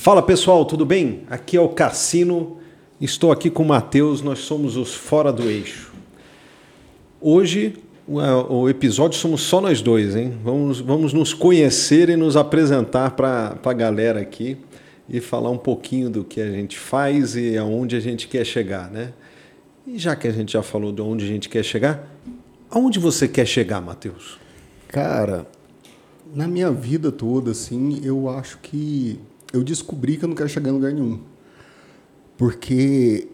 Fala pessoal, tudo bem? Aqui é o Cassino, estou aqui com o Matheus, nós somos os Fora do Eixo. Hoje o episódio somos só nós dois, hein? Vamos, vamos nos conhecer e nos apresentar para a galera aqui e falar um pouquinho do que a gente faz e aonde a gente quer chegar, né? E já que a gente já falou de onde a gente quer chegar, aonde você quer chegar, Matheus? Cara, na minha vida toda, assim, eu acho que eu descobri que eu não quero chegar em lugar nenhum. Porque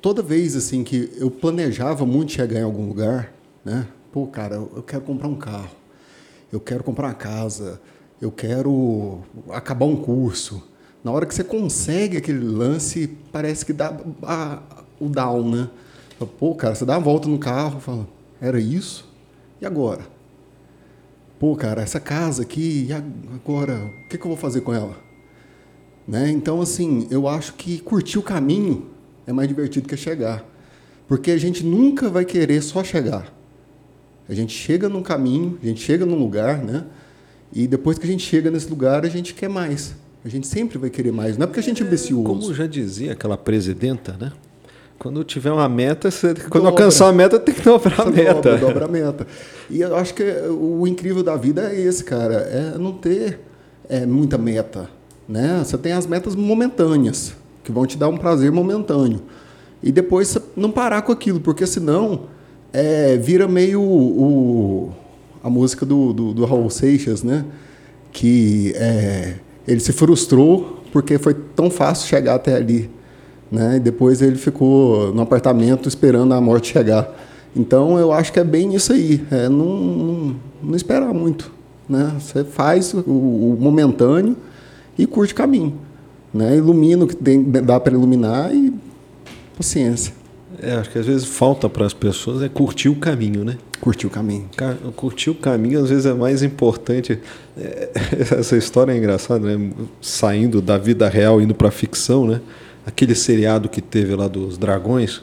toda vez assim que eu planejava muito chegar em algum lugar, né? Pô, cara, eu quero comprar um carro. Eu quero comprar uma casa. Eu quero acabar um curso. Na hora que você consegue aquele lance, parece que dá a, o down, né? Pô, cara, você dá uma volta no carro, fala, era isso? E agora? pô, cara, essa casa aqui, e agora, o que, que eu vou fazer com ela? Né? Então, assim, eu acho que curtir o caminho é mais divertido que chegar. Porque a gente nunca vai querer só chegar. A gente chega num caminho, a gente chega num lugar, né? E depois que a gente chega nesse lugar, a gente quer mais. A gente sempre vai querer mais. Não é porque a gente é ambicioso. Como já dizia aquela presidenta, né? Quando tiver uma meta, você, quando alcançar a meta, tem que dobrar a meta. Dobra, dobra a meta. E eu acho que o incrível da vida é esse, cara, é não ter é, muita meta. Né? Você tem as metas momentâneas, que vão te dar um prazer momentâneo. E depois não parar com aquilo, porque senão é, vira meio o, a música do, do, do Raul Seixas, né? que é, ele se frustrou porque foi tão fácil chegar até ali né? E depois ele ficou no apartamento esperando a morte chegar. Então eu acho que é bem isso aí, é não, não, não esperar muito, né? Você faz o, o, momentâneo e curte o caminho, né? Ilumina o que tem, dá para iluminar e paciência. É, acho que às vezes falta para as pessoas é curtir o caminho, né? Curtir o caminho. Curtir o caminho às vezes é mais importante. É, essa história é engraçada, né? Saindo da vida real indo para a ficção, né? aquele seriado que teve lá dos dragões.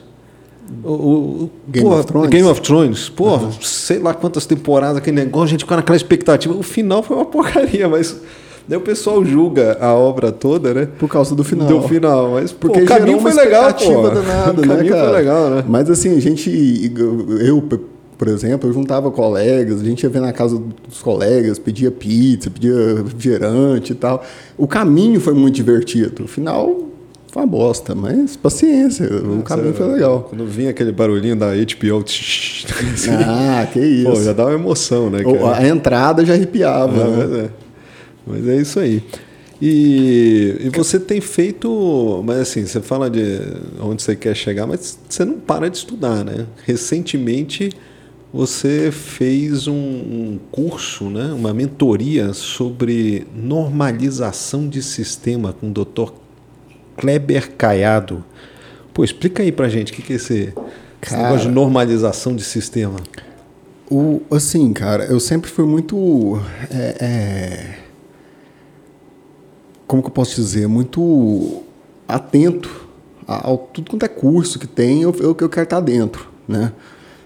O, o Game, porra, of Thrones. Game of Thrones. Pô, uhum. sei lá quantas temporadas aquele negócio, a gente ficou naquela expectativa. O final foi uma porcaria, mas Daí o pessoal julga a obra toda, né? Por causa do final. Do final, mas porque pô, o caminho foi legal, pô. Danada, o né, caminho cara? foi legal, né? Mas assim, a gente, eu, por exemplo, eu juntava colegas, a gente ia ver na casa dos colegas, pedia pizza, pedia refrigerante e tal. O caminho foi muito divertido. O final foi uma bosta, mas paciência, o caminho foi legal. Quando vinha aquele barulhinho da HBO. Ah, que isso. Pô, já dava uma emoção, né? Cara? A entrada já arrepiava. Ah, né? é. Mas é isso aí. E, e, você tem feito, mas assim, você fala de onde você quer chegar, mas você não para de estudar, né? Recentemente você fez um, um curso, né? uma mentoria sobre normalização de sistema com o Dr. Kleber Caiado. Pô, explica aí pra gente o que, que é esse, esse negócio de normalização de sistema. O, assim, cara, eu sempre fui muito. É, é, como que eu posso dizer? Muito atento ao tudo quanto é curso que tem, eu, eu, eu quero estar dentro, né?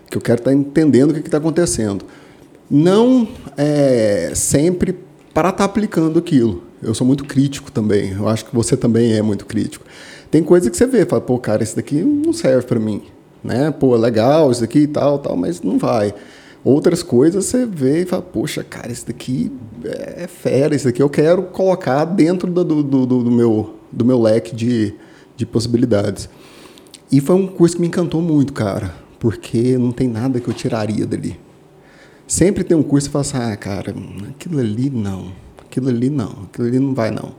Que eu quero estar entendendo o que está acontecendo. Não é, sempre para estar aplicando aquilo. Eu sou muito crítico também. Eu acho que você também é muito crítico. Tem coisa que você vê, fala, pô, cara, esse daqui não serve para mim, né? Pô, é legal isso daqui e tal, tal, mas não vai. Outras coisas você vê e fala, poxa, cara, esse daqui é fera, esse daqui eu quero colocar dentro do, do, do, do meu, do meu leque de, de possibilidades. E foi um curso que me encantou muito, cara, porque não tem nada que eu tiraria dali. Sempre tem um curso que fala assim, ah, cara, aquilo ali não aquilo ali não, aquilo ali não vai não.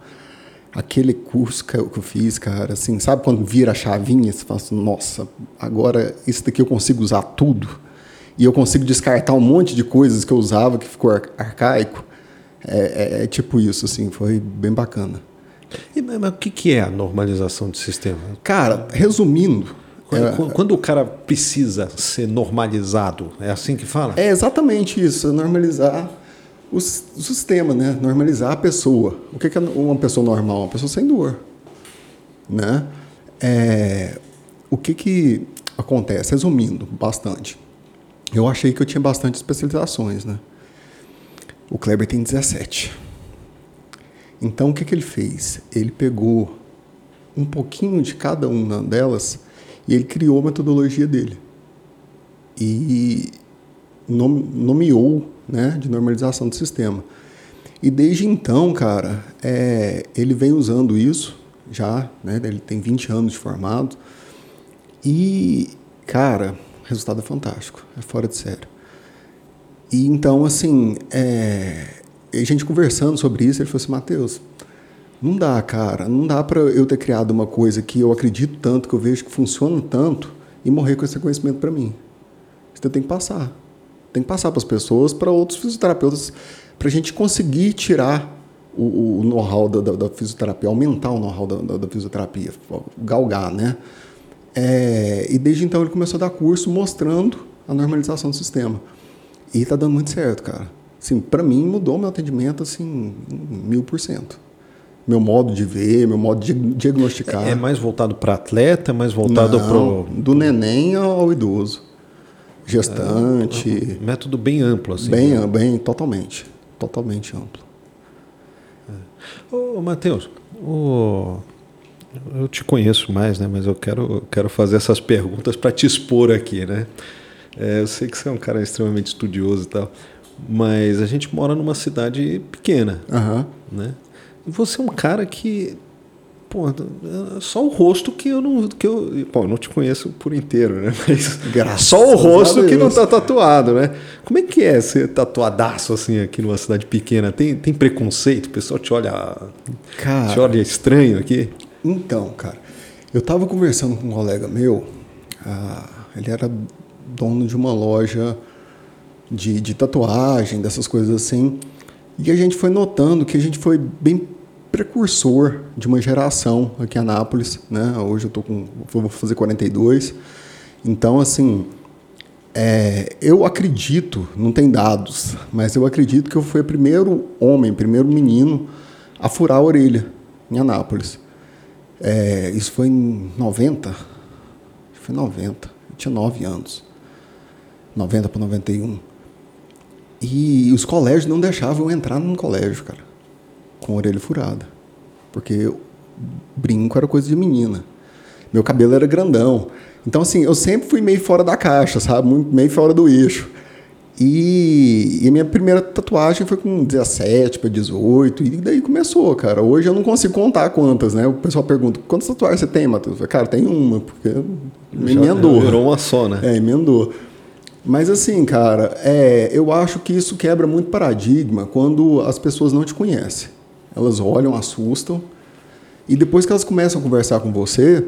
Aquele curso que eu, que eu fiz, cara, assim, sabe quando vira a chavinha, você fala assim, nossa, agora isso daqui eu consigo usar tudo e eu consigo descartar um monte de coisas que eu usava que ficou arcaico. É, é, é tipo isso, assim, foi bem bacana. E, mas, o que, que é a normalização de sistema? Cara, resumindo, quando, é, quando, o cara precisa ser normalizado, é assim que fala? É exatamente isso, normalizar o, sistema, né? Normalizar a pessoa. O que é uma pessoa normal? Uma pessoa sem dor, né? É, o que que acontece? Resumindo bastante, eu achei que eu tinha bastante especializações, né? O Kleber tem 17. Então, o que, que ele fez? Ele pegou um pouquinho de cada uma delas e ele criou a metodologia dele. E nomeou né, de normalização do sistema. E desde então, cara, é, ele vem usando isso já, né, ele tem 20 anos de formado. E, cara, resultado é fantástico, é fora de sério. E então, assim, é, a gente conversando sobre isso, ele falou assim: Matheus, não dá, cara, não dá para eu ter criado uma coisa que eu acredito tanto, que eu vejo que funciona tanto e morrer com esse conhecimento para mim. Você tem que passar. Tem que passar para as pessoas, para outros fisioterapeutas, para a gente conseguir tirar o, o know-how da, da, da, fisioterapia, aumentar o know-how da, da, da, fisioterapia, galgar, né? É, e desde então ele começou a dar curso mostrando a normalização do sistema. E está dando muito certo, cara. Assim, para mim mudou meu atendimento assim mil por cento. Meu modo de ver, meu modo de diagnosticar. É mais voltado para atleta, mais voltado para do neném ao idoso, gestante. É, um método bem amplo assim. Bem, né? bem, totalmente, totalmente amplo. É. Ô, Matheus, o eu te conheço mais, né? Mas eu quero, quero fazer essas perguntas para te expor aqui, né? É, eu sei que você é um cara extremamente estudioso e tal, mas a gente mora numa cidade pequena, uhum. né? E você é um cara que, pô, é só o rosto que eu não, que eu, pô, eu não te conheço por inteiro, né? Mas Graças só o rosto que não tá tatuado, né? Como é que é ser tatuadaço assim aqui numa cidade pequena? Tem, tem preconceito? O pessoal te olha, cara, te olha estranho aqui? Então, cara, eu estava conversando com um colega meu, ah, ele era dono de uma loja de, de tatuagem, dessas coisas assim, e a gente foi notando que a gente foi bem precursor de uma geração aqui em Anápolis, né? Hoje eu tô com, vou fazer 42, então assim, é, eu acredito, não tem dados, mas eu acredito que eu fui o primeiro homem, primeiro menino a furar a orelha em Anápolis. É, isso foi em 90. Foi 90. Eu tinha 9 anos. 90 para 91. E os colégios não deixavam eu entrar num colégio, cara, com orelha furada. Porque brinco era coisa de menina. Meu cabelo era grandão. Então, assim, eu sempre fui meio fora da caixa, sabe? Meio fora do eixo. E, e, a minha primeira tatuagem foi com 17 para 18, e daí começou, cara. Hoje eu não consigo contar quantas, né? O pessoal pergunta: quantas tatuagens você tem, Matheus? Cara, tem uma, porque me emendou. Virou uma só, né? É, emendou. Mas assim, cara, é, eu acho que isso quebra muito paradigma quando as pessoas não te conhecem. Elas olham, assustam, e depois que elas começam a conversar com você,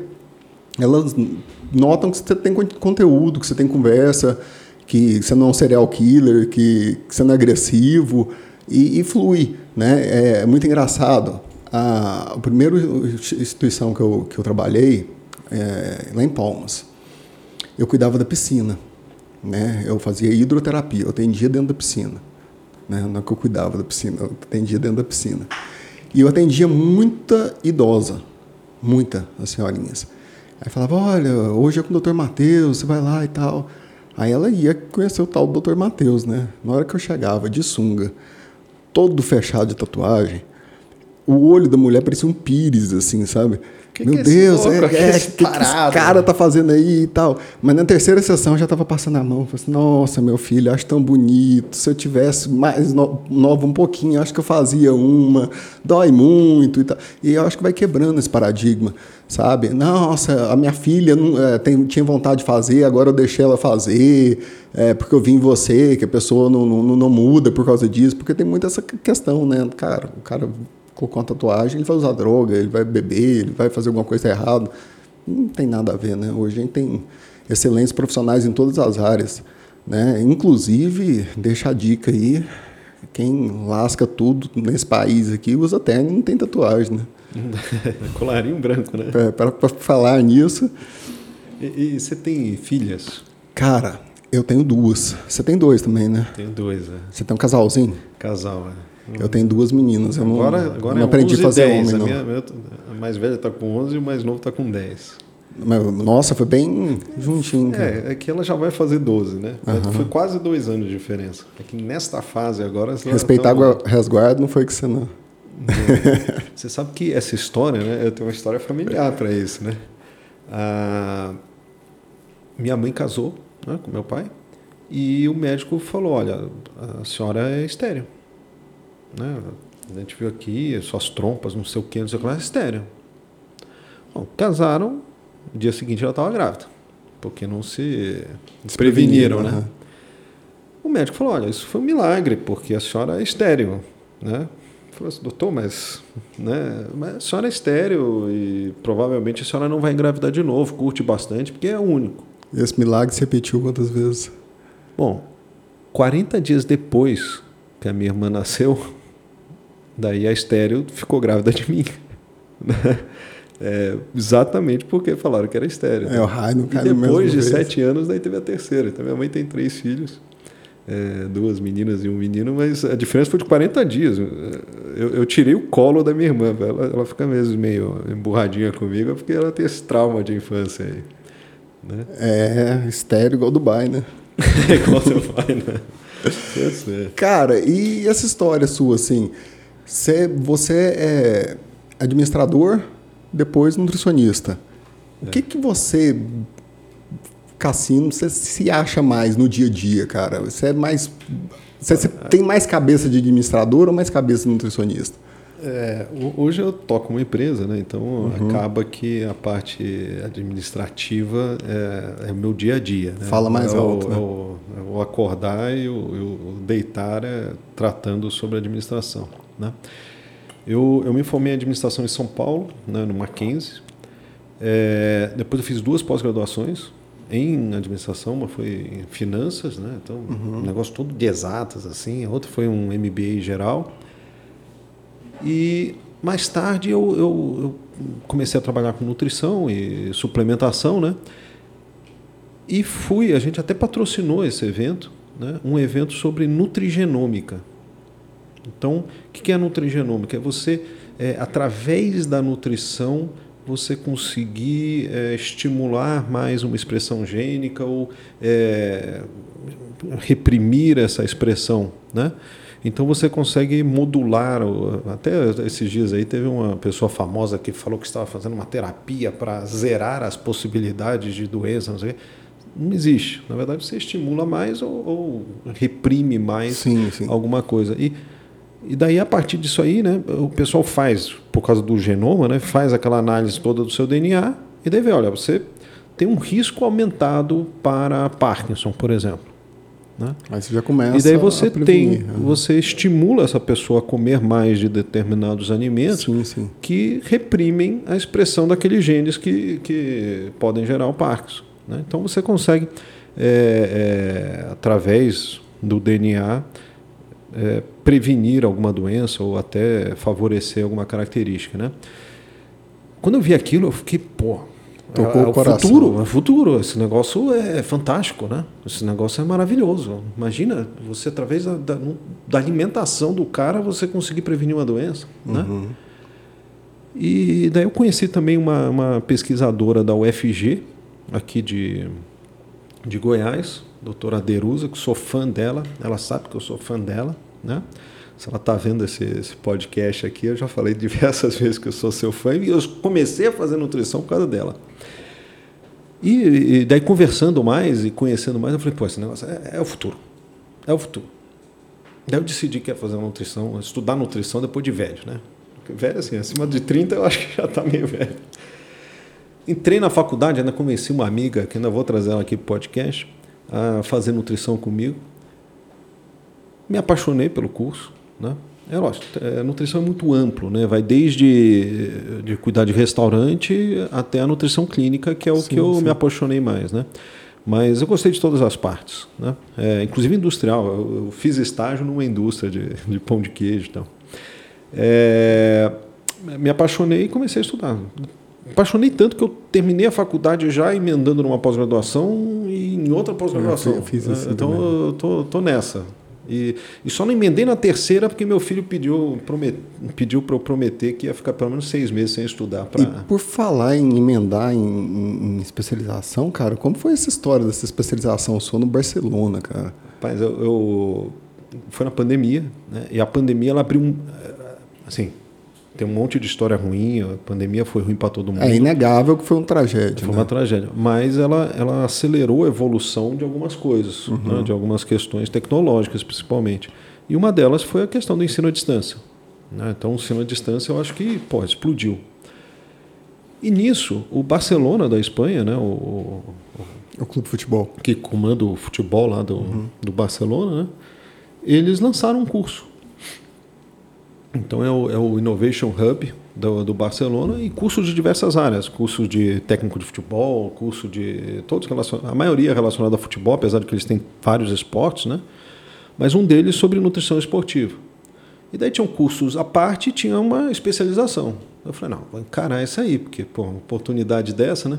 elas notam que você tem conteúdo, que você tem conversa que você não é um serial killer, que, que você não é agressivo e, e flui, né? É muito engraçado. A, a primeira instituição que eu, que eu trabalhei, é, lá em Palmas, eu cuidava da piscina, né? Eu fazia hidroterapia, eu atendia dentro da piscina, né? Não é que eu cuidava da piscina, eu atendia dentro da piscina. E eu atendia muita idosa, muita, as senhorinhas. Aí falava, olha, hoje é com o doutor Matheus, você vai lá e tal. Aí ela ia conhecer o tal do Dr. Matheus, né? Na hora que eu chegava de sunga, todo fechado de tatuagem, o olho da mulher parecia um pires, assim, sabe? Que Meu que Deus, louco, é, é, que, que esse cara tá fazendo aí e tal. Mas na terceira sessão já tava passando a mão. Falei assim, nossa, meu filho, acho tão bonito. Se eu tivesse mais no, novo um pouquinho, acho que eu fazia uma. Dói muito e tal. E eu acho que vai quebrando esse paradigma, sabe? Nossa, a minha filha não, é, tem, tinha vontade de fazer, agora eu deixei ela fazer, é, porque eu vi em você que a pessoa não, não, não muda por causa disso. Porque tem muito essa questão, né? Cara, o cara colocou uma tatuagem, ele vai usar droga, ele vai beber, ele vai fazer alguma coisa errada. Não tem nada a ver, né? Hoje a gente tem excelentes profissionais em todas as áreas, né? Inclusive, deixa a dica aí, quem lasca tudo nesse país aqui usa terno e não tem tatuagem, né? Colarinho branco, né? É, Para falar nisso. E, e, você tem filhas? Cara, eu tenho duas. Você tem dois também, né? Tenho dois, é. Você tem um casalzinho? Casal, é. Eu tenho duas meninas. Eu não, agora agora não é aprendi a fazer 10. homem, a, não. minha, a mais velha está com 11 e o mais novo está com 10. Mas, nossa, foi bem juntinho. Cara. É, é que ela já vai fazer 12, né? Uhum. Foi quase dois anos de diferença. É que nesta fase agora... Respeitar o resguardo não foi que você não... Você sabe que essa história, né? Eu tenho uma história familiar para isso, né? A minha mãe casou né, com meu pai e o médico falou: olha, a senhora é estéreo. Né? A gente viu aqui suas trompas, não sei o que, não sei o que, mas é estéreo. Bom, casaram, no dia seguinte ela estava grávida, porque não se preveniram, né? O médico falou: olha, isso foi um milagre, porque a senhora é estéreo, né? Falou assim, doutor, mas, né, mas a senhora é estéreo e provavelmente a senhora não vai engravidar de novo, curte bastante, porque é único. Esse milagre se repetiu quantas vezes? Bom, 40 dias depois que a minha irmã nasceu, daí a estéreo ficou grávida de mim. É, exatamente porque falaram que era estéreo. É, o raio não cai E depois de vez. sete anos, daí teve a terceira. Então minha mãe tem três filhos é, duas meninas e um menino, mas a diferença foi de 40 dias. Eu, eu tirei o colo da minha irmã, ela, ela fica mesmo meio emburradinha comigo, porque ela tem esse trauma de infância aí. Né? É, estéreo igual Dubai, né? é igual Dubai, né? Cara, e essa história sua, assim, você, você é administrador, depois nutricionista. O é. que, que você cassino, você se acha mais no dia a dia, cara? Você é mais. Você, você tem mais cabeça de administrador ou mais cabeça de nutricionista? É, hoje eu toco uma empresa, né? então uhum. acaba que a parte administrativa é, é o meu dia a dia. Né? Fala mais é alto. O, né? É o, é o, acordar e o, o, deitar é tratando sobre administração. Né? Eu, eu me formei em administração em São Paulo, né, no Mackenzie. É, depois eu fiz duas pós-graduações, em administração, uma foi em finanças, né? Então, uhum. um negócio todo de exatas, assim. A outra foi um MBA geral. E mais tarde eu, eu, eu, comecei a trabalhar com nutrição e suplementação, né? E fui, a gente até patrocinou esse evento, né? Um evento sobre nutrigenômica. Então, o que é a nutrigenômica? É você, é, através da nutrição, você conseguir é, estimular mais uma expressão gênica ou é, reprimir essa expressão, né? Então você consegue modular. Até esses dias aí teve uma pessoa famosa que falou que estava fazendo uma terapia para zerar as possibilidades de doença, não sei não existe. Na verdade, você estimula mais ou, ou reprime mais sim, sim. alguma coisa. E e daí, a partir disso aí, né, o pessoal faz, por causa do genoma, né, faz aquela análise toda do seu DNA e daí vê, olha, você tem um risco aumentado para Parkinson, por exemplo. Né? Aí você já começa. E daí você tem, você estimula essa pessoa a comer mais de determinados alimentos sim, sim. que reprimem a expressão daqueles genes que, que podem gerar o Parkinson. Né? Então você consegue, é, é, através do DNA, é, prevenir alguma doença ou até favorecer alguma característica, né? Quando eu vi aquilo, eu fiquei, pô, Tocou é, o, coração. futuro, é futuro. Esse negócio é fantástico, né? Esse negócio é maravilhoso. Imagina você através da, da, da alimentação do cara você conseguir prevenir uma doença, né? uhum. né? E daí eu conheci também uma, uma pesquisadora da UFG aqui de, de Goiás, doutora Derusa, que sou fã dela. Ela sabe que eu sou fã dela. Né? Se ela está vendo esse, esse, podcast aqui, eu já falei diversas vezes que eu sou seu fã e eu comecei a fazer nutrição por causa dela. E, e daí, conversando mais e conhecendo mais, eu falei: pô, esse negócio é, é o futuro. É o futuro. Daí eu decidi que ia fazer nutrição, estudar nutrição depois de velho, né? Velho, assim, acima de 30 eu acho que já está meio velho. Entrei na faculdade, ainda convenci uma amiga, que ainda vou trazer ela aqui para o podcast, a fazer nutrição comigo me apaixonei pelo curso, né? É lógico, a nutrição é muito amplo, né? Vai desde de cuidar de restaurante até a nutrição clínica, que é o sim, que eu sim. me apaixonei mais, né? Mas eu gostei de todas as partes, né? É, inclusive industrial. Eu, eu, fiz estágio numa indústria de, de pão de queijo, então. É, me apaixonei e comecei a estudar. Apaixonei tanto que eu terminei a faculdade já emendando numa pós-graduação e em outra pós-graduação. Eu fiz assim então também. eu tô, tô nessa. E, e só não emendei na terceira porque meu filho pediu, promet, pediu para eu prometer que ia ficar pelo menos seis meses sem estudar. Pra... E por falar em emendar em, em, em, especialização, cara, como foi essa história dessa especialização sua no Barcelona, cara? Rapaz, eu, eu foi na pandemia, né? E a pandemia ela abriu um, assim, tem um monte de história ruim, a pandemia foi ruim para todo mundo. É inegável que foi uma tragédia. Foi né? uma tragédia. Mas ela, ela acelerou a evolução de algumas coisas, uhum. né? de algumas questões tecnológicas, principalmente. E uma delas foi a questão do ensino à distância. Né? Então, o ensino à distância eu acho que pô, explodiu. E nisso, o Barcelona da Espanha, né? o, o, clube de futebol, que comanda o futebol lá do, uhum. do Barcelona, né? eles lançaram um curso. Então é o, é o Innovation Hub do, do, Barcelona e cursos de diversas áreas, cursos de técnico de futebol, curso de todos relacionados, a maioria relacionada a futebol, apesar de que eles têm vários esportes, né? Mas um deles sobre nutrição esportiva. E daí tinham cursos à parte e tinha uma especialização. Eu falei, não, vou encarar isso aí, porque, pô, uma oportunidade dessa, né?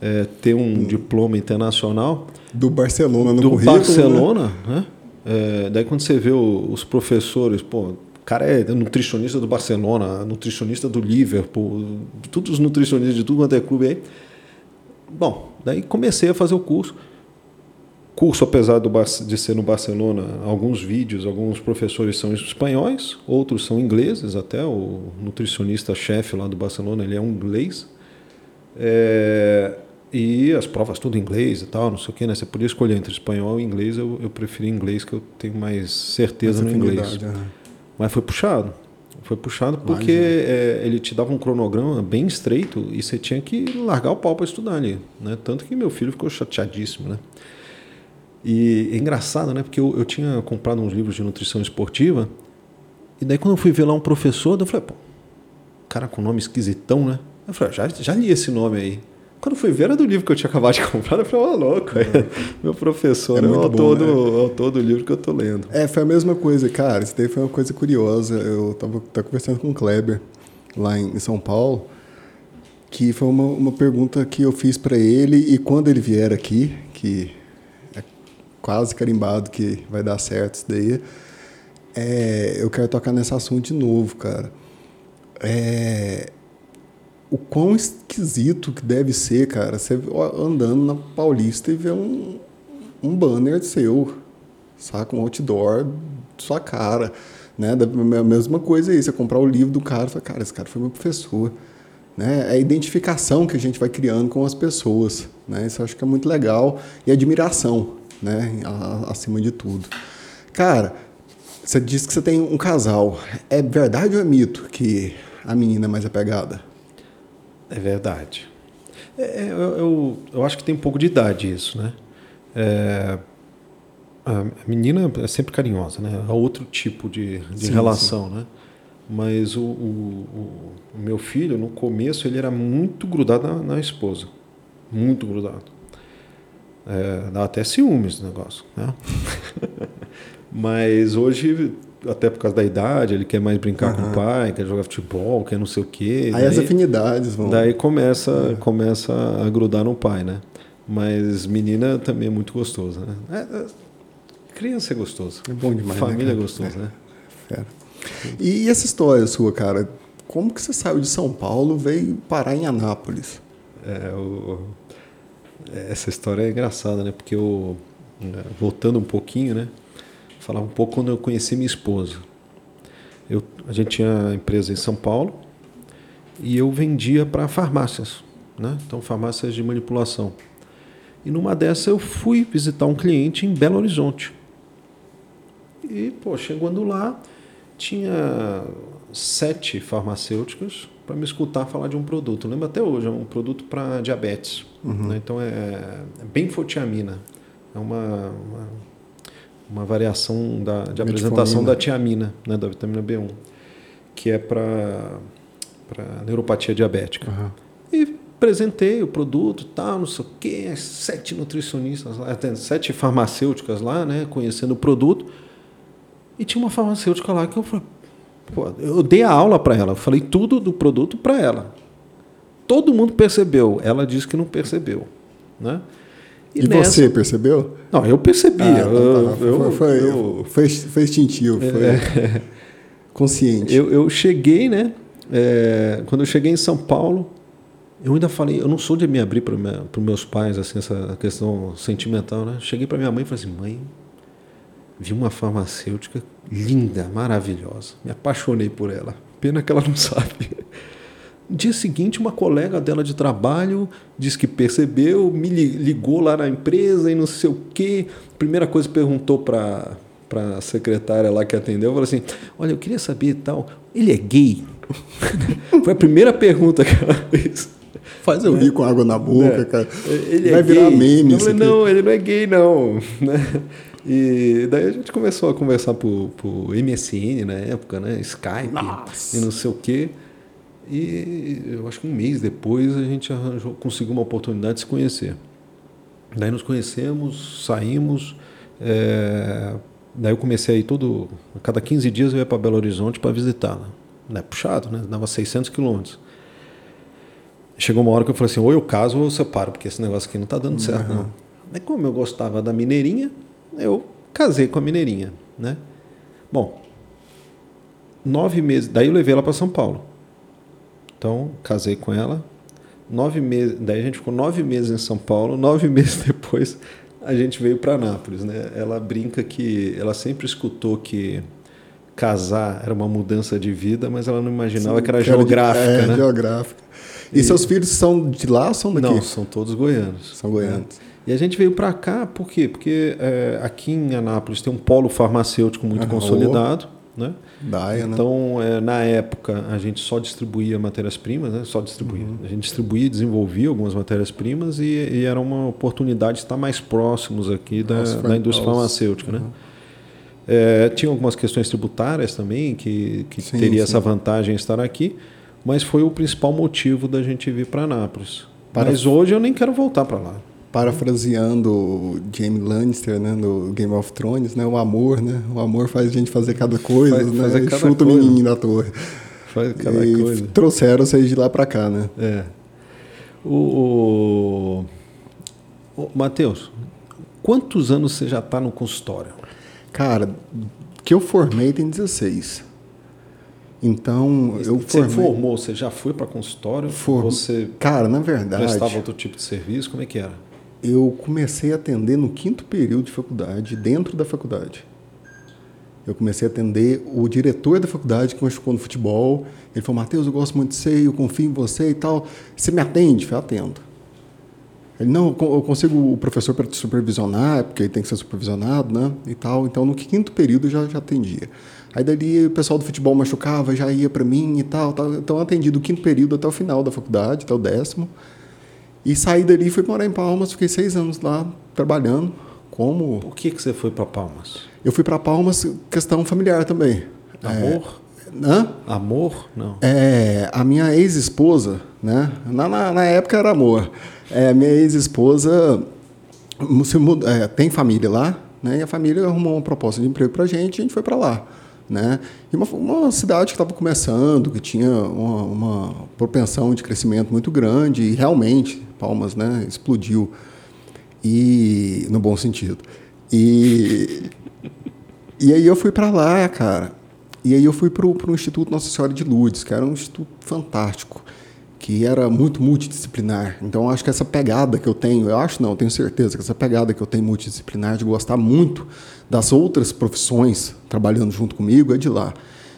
É, ter um hum. diploma internacional. Do Barcelona no do currículo. Do né? Barcelona, né? né? É, daí quando você vê o, os professores, pô, cara é nutricionista do Barcelona, nutricionista do Liverpool, todos os nutricionistas de tudo quanto é clube aí. Bom, daí comecei a fazer o curso curso, apesar do, de ser no Barcelona, alguns vídeos, alguns professores são espanhóis, outros são ingleses, até o nutricionista-chefe lá do Barcelona, ele é um inglês. É, e as provas tudo em inglês e tal, não sei o que, né? Você podia escolher entre espanhol e inglês, eu, eu preferi inglês, que eu tenho mais certeza mais no inglês. Né? Mas foi puxado. Foi puxado porque é, ele te dava um cronograma bem estreito e você tinha que largar o pau para estudar ali. Né? Tanto que meu filho ficou chateadíssimo, né? E é engraçado, né? Porque eu, eu tinha comprado uns livros de nutrição esportiva, e daí quando eu fui ver lá um professor, eu falei, pô, cara com nome esquisitão, né? Eu falei, já, já li esse nome aí. Quando fui ver, era do livro que eu tinha acabado de comprar, eu falei, ô, oh, louco, é. meu professor é, é o autor, bom, né? do, autor do livro que eu tô lendo. É, foi a mesma coisa, cara, isso daí foi uma coisa curiosa. Eu tava, tava conversando com o Kleber, lá em, em São Paulo, que foi uma, uma pergunta que eu fiz para ele, e quando ele vier aqui, que quase carimbado que vai dar certo isso daí. É, eu quero tocar nesse assunto de novo, cara. É, o quão esquisito que deve ser, cara, você andando na Paulista e ver um, um banner seu, saca? Um outdoor sua cara, né? Da mesma coisa aí, você comprar o livro do cara e falar, cara, esse cara foi meu professor. Né? É a identificação que a gente vai criando com as pessoas. Né? Isso eu acho que é muito legal. E admiração né? Acima de tudo. Cara, você disse que você tem um casal. É verdade ou é mito que a menina é mais apegada? É verdade. É, é, eu, eu, eu, acho que tem um pouco de idade isso, né? É, a menina é sempre carinhosa, né? É outro tipo de, de sim, relação, sim. né? Mas o, o, o, meu filho, no começo, ele era muito grudado na, na esposa. Muito grudado. É, dá até ciúmes o negócio. Né? Mas hoje, até por causa da idade, ele quer mais brincar uhum. com o pai, quer jogar futebol, quer não sei o quê. Aí daí, as afinidades vão. Daí começa, é. começa a grudar no pai, né? Mas menina também é muito gostoso, né? É, é criança é gostoso. É bom demais. Né, Família né, é gostoso, né? É. E essa história sua, cara? Como que você saiu de São Paulo veio parar em Anápolis? É, o, essa história é engraçada, né? Porque eu, né, voltando um pouquinho, né? Falar um pouco quando eu conheci minha esposa. Eu, a gente tinha empresa em São Paulo e eu vendia para farmácias, né? Então, farmácias de manipulação. E numa dessas eu fui visitar um cliente em Belo Horizonte. E, pô, chegando lá, tinha sete farmacêuticas para me escutar falar de um produto. Eu lembro até hoje, é um produto para diabetes. Uhum. Né? Então é, é benfotiamina. É uma, uma, uma variação da, de apresentação da tiamina, né? da vitamina B1, que é para neuropatia diabética. Uhum. E apresentei o produto, tal, não sei o quê, sete nutricionistas lá, sete farmacêuticas lá, né, conhecendo o produto. E tinha uma farmacêutica lá que eu falei, Pô, eu dei a aula para ela, falei tudo do produto para ela. Todo mundo percebeu, ela disse que não percebeu. Né? E, e nessa... você percebeu? Não, eu percebi. Ah, eu, tá, tá. Eu, foi, foi, eu... foi, foi instintivo, foi é... consciente. Eu, eu cheguei, né? É, quando eu cheguei em São Paulo, eu ainda falei, eu não sou de me abrir para os meus pais, assim, essa questão sentimental, né? Cheguei para minha mãe e falei assim, mãe, vi uma farmacêutica linda, maravilhosa. Me apaixonei por ela. Pena que ela não sabe. Dia seguinte, uma colega dela de trabalho disse que percebeu, me ligou lá na empresa e não sei o quê. Primeira coisa perguntou para para a secretária lá que atendeu, falou assim: Olha, eu queria saber e tal, ele é gay? Foi a primeira pergunta que ela fez. Faz eu rir com água na boca, é. cara. Ele Vai é virar gay. meme. Falei, não, ele não é gay, não. Né? E daí a gente começou a conversar por, por MSN na época, né? Skype Nossa. e não sei o quê. E eu acho que um mês depois a gente arranjou, conseguiu uma oportunidade de se conhecer. Daí nos conhecemos, saímos. É, daí eu comecei a ir todo. A cada 15 dias eu ia para Belo Horizonte para visitá-la. Né? Puxado, né? Dava 600 quilômetros. Chegou uma hora que eu falei assim: ou eu caso ou eu separo, porque esse negócio aqui não está dando certo, uhum. não. Aí, como eu gostava da Mineirinha, eu casei com a Mineirinha. Né? Bom, nove meses. Daí eu levei ela para São Paulo. Então, casei com ela. Nove meses, daí a gente ficou nove meses em São Paulo. Nove meses depois, a gente veio para Nápoles, né? Ela brinca que ela sempre escutou que casar era uma mudança de vida, mas ela não imaginava Sim, que era geográfica, é, né? geográfica. E, e, seus filhos são de lá ou são daqui? Não, são todos goianos. São goianos. É. E a gente veio para cá, por quê? Porque é, aqui em Anápolis tem um polo farmacêutico muito ah, consolidado. Oh né? Né? então, né? é, na época, a gente só distribuía matérias-primas, né? só distribuía. Uhum. A gente distribuía e desenvolvia algumas matérias-primas e, e, era uma oportunidade de estar mais próximos aqui da, da indústria farmacêutica. Né? Uhum. Né? É, tinha algumas questões tributárias também que, que sim, teria sim. essa vantagem estar aqui, mas foi o principal motivo da gente vir para Anápolis. Para... Mas hoje eu nem quero voltar para lá parafraseando Jamie Lannister, né, no Game of Thrones, né, o amor, né, o amor faz a gente fazer cada coisa, faz, né, fazer cada chuta coisa. o menininho da torre. Faz cada e coisa. trouxeram vocês de lá para cá, né? É. O, o, o Matheus, quantos anos você já está no consultório? Cara, que eu formei tem 16. Então, eu você formei... formou, você já foi para consultório? For... Você Cara, na verdade, prestava outro tipo de serviço, como é que era? Eu comecei a atender no quinto período de faculdade, dentro da faculdade. Eu comecei a atender o diretor da faculdade que machucou no futebol. Ele falou: Matheus, eu gosto muito de você, eu confio em você e tal. Você me atende? Eu falei: atendo. Ele: não, eu consigo o professor para te supervisionar, porque ele tem que ser supervisionado, né? E tal. Então, no quinto período eu já, já atendia. Aí dali o pessoal do futebol machucava, já ia para mim e tal, tal. Então eu atendi do quinto período até o final da faculdade, até o décimo. E saí dali e fui morar em Palmas, fiquei seis anos lá trabalhando como... Por que, que você foi para Palmas? Eu fui para Palmas, questão familiar também. Amor? É... Hã? Amor? Não. É, a minha ex-esposa, né? Na, na, na, época era amor. É, minha ex-esposa é, tem família lá, né? E a família arrumou uma proposta de emprego para a gente e a gente foi para lá. Né? E uma, uma cidade que estava começando, que tinha uma, uma, propensão de crescimento muito grande, e realmente, Palmas né, explodiu, e no bom sentido. E, e aí eu fui para lá, cara. E aí eu fui para o Instituto Nossa Senhora de Lourdes, que era um instituto fantástico que era muito multidisciplinar. Então, acho que essa pegada que eu tenho, eu acho não, tenho certeza que essa pegada que eu tenho multidisciplinar, de gostar muito das outras profissões trabalhando junto comigo, é de lá.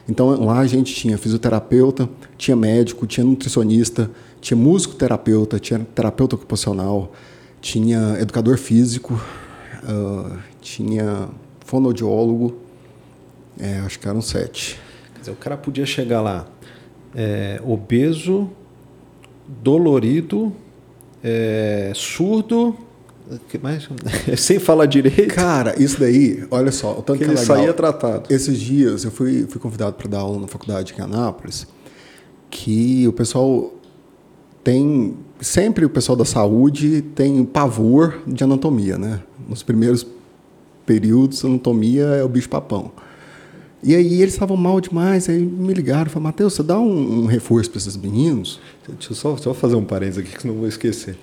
Então, lá a gente tinha fisioterapeuta, tinha médico, tinha nutricionista, tinha musicoterapeuta, tinha terapeuta ocupacional, tinha educador físico, uh, tinha fonoaudiólogo, é, acho que eram sete. Quer dizer, o cara podia chegar lá é, obeso, dolorido, é, surdo, mais? sem falar direito. Cara, isso daí, olha só, o tanto que, que ele é saía tratado. Esses dias eu fui, fui convidado para dar aula na faculdade em Anápolis, que o pessoal tem sempre o pessoal da saúde tem pavor de anatomia, né? Nos primeiros períodos, anatomia é o bicho papão. E aí eles estavam mal demais, aí me ligaram, falaram, Matheus, você dá um, um reforço para esses meninos? Deixa eu só, só fazer um parênteses aqui, que senão eu vou esquecer.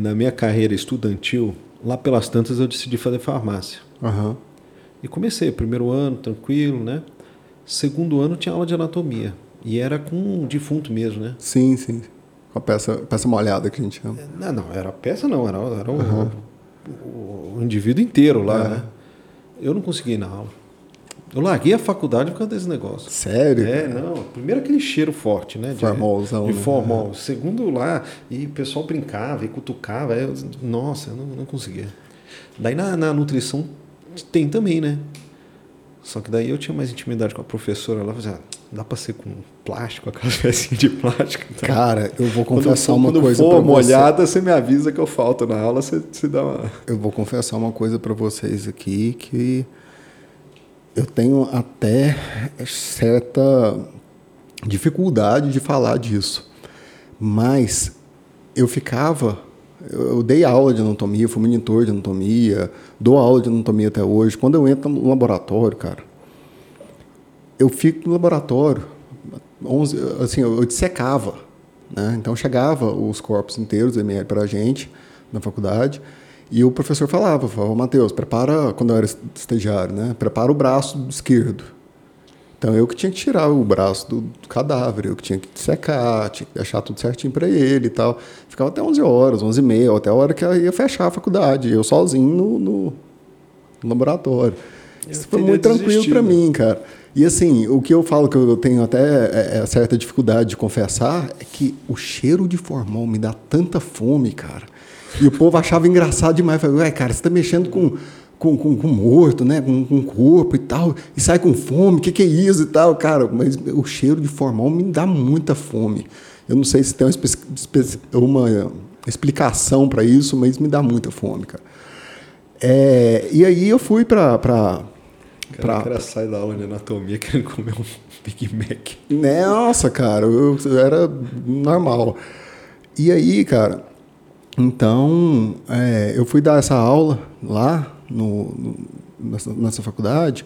Na minha carreira estudantil, lá pelas tantas eu decidi fazer farmácia. Uhum. E comecei, primeiro ano, tranquilo, né? Segundo ano tinha aula de anatomia. E era com um defunto mesmo, né? Sim, sim. Com a peça, peça molhada que a gente chama. Não, não, era peça não, era, era uhum. o, o, o, indivíduo inteiro lá, é. né? Eu não consegui ir na aula. Eu larguei a faculdade por causa desse negócio. Sério? É, não. Primeiro aquele cheiro forte, né? De, Formolzão, De né? formol. Segundo lá, e o pessoal brincava e cutucava. eu- nossa, eu não, não conseguia. Daí na, na nutrição tem também, né? Só que daí eu tinha mais intimidade com a professora lá. Falei, ah, dá pra ser com plástico, aquelas pecinhas de plástico. e tal. Cara, eu vou Quando confessar for- uma quando coisa for pra você. molhada, você me avisa que eu falto na aula, você, você dá uma... Eu vou confessar uma coisa para vocês aqui que eu tenho até certa dificuldade de falar disso. Mas eu ficava, eu dei aula de anatomia, fui monitor de anatomia, dou aula de anatomia até hoje. Quando eu entro no laboratório, cara, eu fico no laboratório, 11, assim, eu eu dissecava, né? Então chegava os corpos inteiros ML para a gente na faculdade e o professor falava, falava, Matheus, prepara, quando eu era estagiário, né? Prepara o braço esquerdo. Então eu que tinha que tirar o braço do, do cadáver, eu que tinha que dissecar, tinha que deixar tudo certinho para ele e tal. Ficava até 11 horas, 11 e meia, até a hora que eu ia fechar a faculdade, eu sozinho no, no, no laboratório. Isso foi muito tranquilo para desistido. mim, cara. E assim, o que eu falo que eu tenho até é, é, certa dificuldade de confessar é que o cheiro de formol me dá tanta fome, cara. E o povo achava engraçado demais. Falei, ué, cara, você tá mexendo com, com, com, com morto, né? Com, com corpo e tal, e sai com fome, o que, que é isso e tal, cara? Mas o cheiro de formol me dá muita fome. Eu não sei se tem uma, espe- uma explicação para isso, mas me dá muita fome, cara. É, e aí eu fui para Cara, Pra- cara sai da aula de anatomia querendo comer um Big Mac. Nossa, cara, eu, eu era normal. E aí, cara, então é, eu fui dar essa aula lá no, no- nessa, nessa faculdade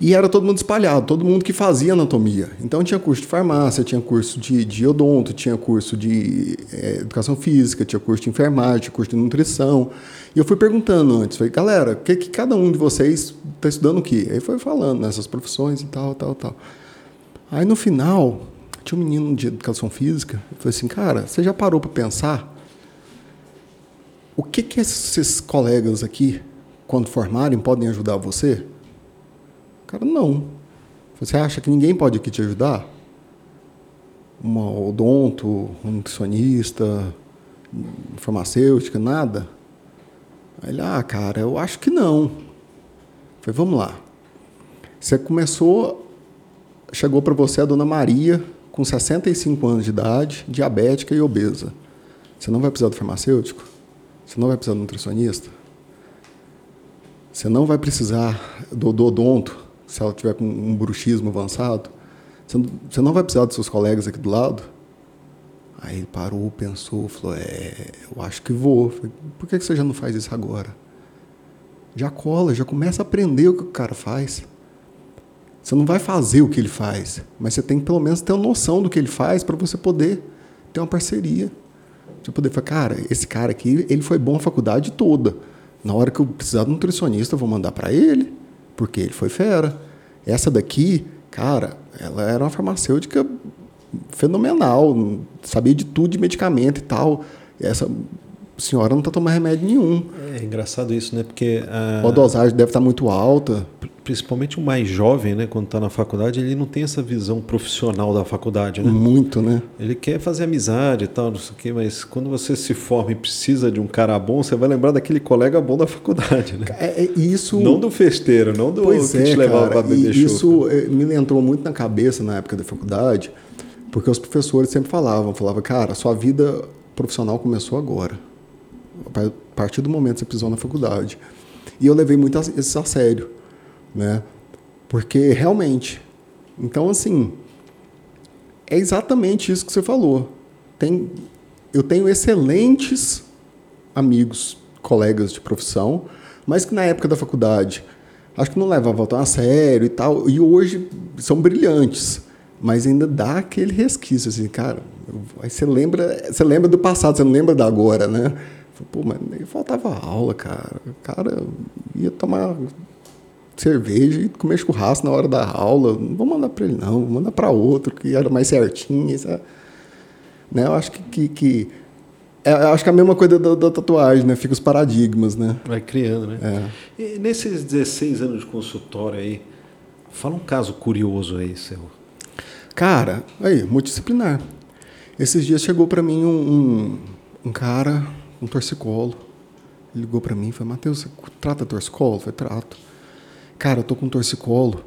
e era todo mundo espalhado, todo mundo que fazia anatomia. Então tinha curso de farmácia, tinha curso de, de odonto, tinha curso de é, educação física, tinha curso de enfermagem, tinha curso de nutrição. E eu fui perguntando antes, falei, galera, o que, que cada um de vocês está estudando o quê? Aí foi falando nessas profissões e tal, tal, tal. Aí no final, tinha um menino de educação física, eu falei assim, cara, você já parou para pensar o que que esses colegas aqui, quando formarem, podem ajudar você? Cara, não. Você acha que ninguém pode aqui te ajudar? Uma odonto, um nutricionista, farmacêutica, nada? Aí ele, ah, cara, eu acho que não. Eu falei, vamos lá. Você começou, chegou para você a dona Maria, com 65 anos de idade, diabética e obesa. Você não vai precisar do farmacêutico? Você não vai precisar do nutricionista? Você não vai precisar do, do odonto, se ela tiver com um bruxismo avançado? Você não, vai precisar dos seus colegas aqui do lado? Aí ele parou, pensou, falou: É, eu acho que vou. Falei, Por que que você já não faz isso agora? Já cola, já começa a aprender o que o cara faz. Você não vai fazer o que ele faz, mas você tem que pelo menos ter uma noção do que ele faz para você poder ter uma parceria. Você poder falar, cara, esse cara aqui, ele foi bom a faculdade toda. Na hora que eu precisar de um nutricionista, eu vou mandar para ele, porque ele foi fera. Essa daqui, cara, ela era uma farmacêutica fenomenal, sabia de tudo de medicamento e tal. Essa senhora não está tomando remédio nenhum. É engraçado isso, né? Porque a- A dosagem deve estar muito alta. principalmente o mais jovem, né, quando está na faculdade, ele não tem essa visão profissional da faculdade, né? Muito, né? Ele quer fazer amizade e tal, não sei o quê, mas quando você se forma e precisa de um cara bom, você vai lembrar daquele colega bom da faculdade, né? É, é isso. Não do festeiro, não do Pois que é, te levava para beber isso eh, me entrou muito na cabeça na época da faculdade, porque os professores sempre falavam, falavam, cara, sua vida profissional começou agora, a partir do momento que você pisou na faculdade. E eu levei muito isso a sério, né? Porque realmente, então assim, é exatamente isso que você falou. Tem, eu tenho excelentes amigos, colegas de profissão, mas que na época da faculdade acho que não levavam tão a sério e tal, e hoje são brilhantes, mas ainda dá aquele resquício assim, cara. Você lembra, você lembra do passado, você não lembra da agora, né? Pô, mas faltava aula, cara. O cara ia tomar cerveja e comer churrasco na hora da aula. Não vou mandar para ele, não. Vou mandar para outro que era mais certinho. É- né? Eu acho que. que, que- é, eu acho que é a mesma coisa da, da tatuagem, né? Fica os paradigmas, né? Vai criando, né? É. E nesses 16 anos de consultório aí, Fala um caso curioso aí, seu. Cara, aí, multidisciplinar. Esses dias chegou para mim um, um, um, cara, um torcicolo. Ele ligou para mim e falou: Matheus, você trata torcicolo? Eu falei: trato. Cara, eu tô com torcicolo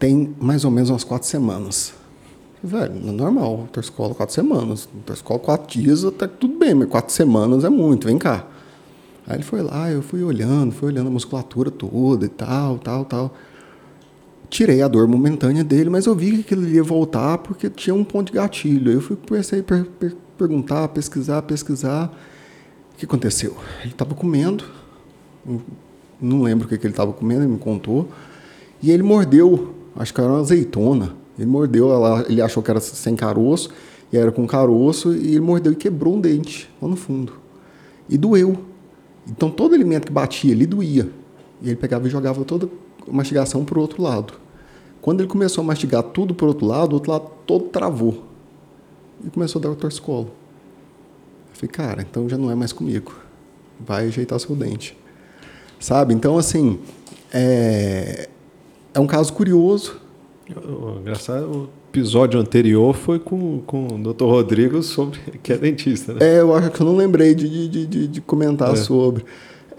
tem mais ou menos umas quatro semanas. Velho, não é normal. Torcicolo quatro semanas. Torcicolo quatro dias, até tudo bem, mas quatro semanas é muito, vem cá. Aí ele foi lá, eu fui olhando, fui olhando a musculatura toda e tal, tal, tal. Tirei a dor momentânea dele, mas eu vi que ele ia voltar porque tinha um ponto de gatilho. Eu fui, comecei a per per perguntar, pesquisar, pesquisar. Que aconteceu? Ele estava comendo, não lembro o que, que ele estava comendo, ele me contou. E ele mordeu, acho que era uma azeitona. Ele mordeu, ele achou que era sem caroço, e era com caroço, e ele mordeu e quebrou um dente lá no fundo. E doeu. Então todo alimento que batia ali doía. E ele pegava e jogava toda a mastigação para o outro lado. Quando ele começou a mastigar tudo para o outro lado, o outro lado todo travou. E começou a dar o torcicolo. Eu falei, cara, então já não é mais comigo. Vai ajeitar seu dente. Sabe? Então, assim, é, é um caso curioso. Engraçado, o episódio anterior foi com, com o Dr. Rodrigo sobre que é dentista, né? É, eu acho que eu não lembrei de, de, de, de comentar é. sobre.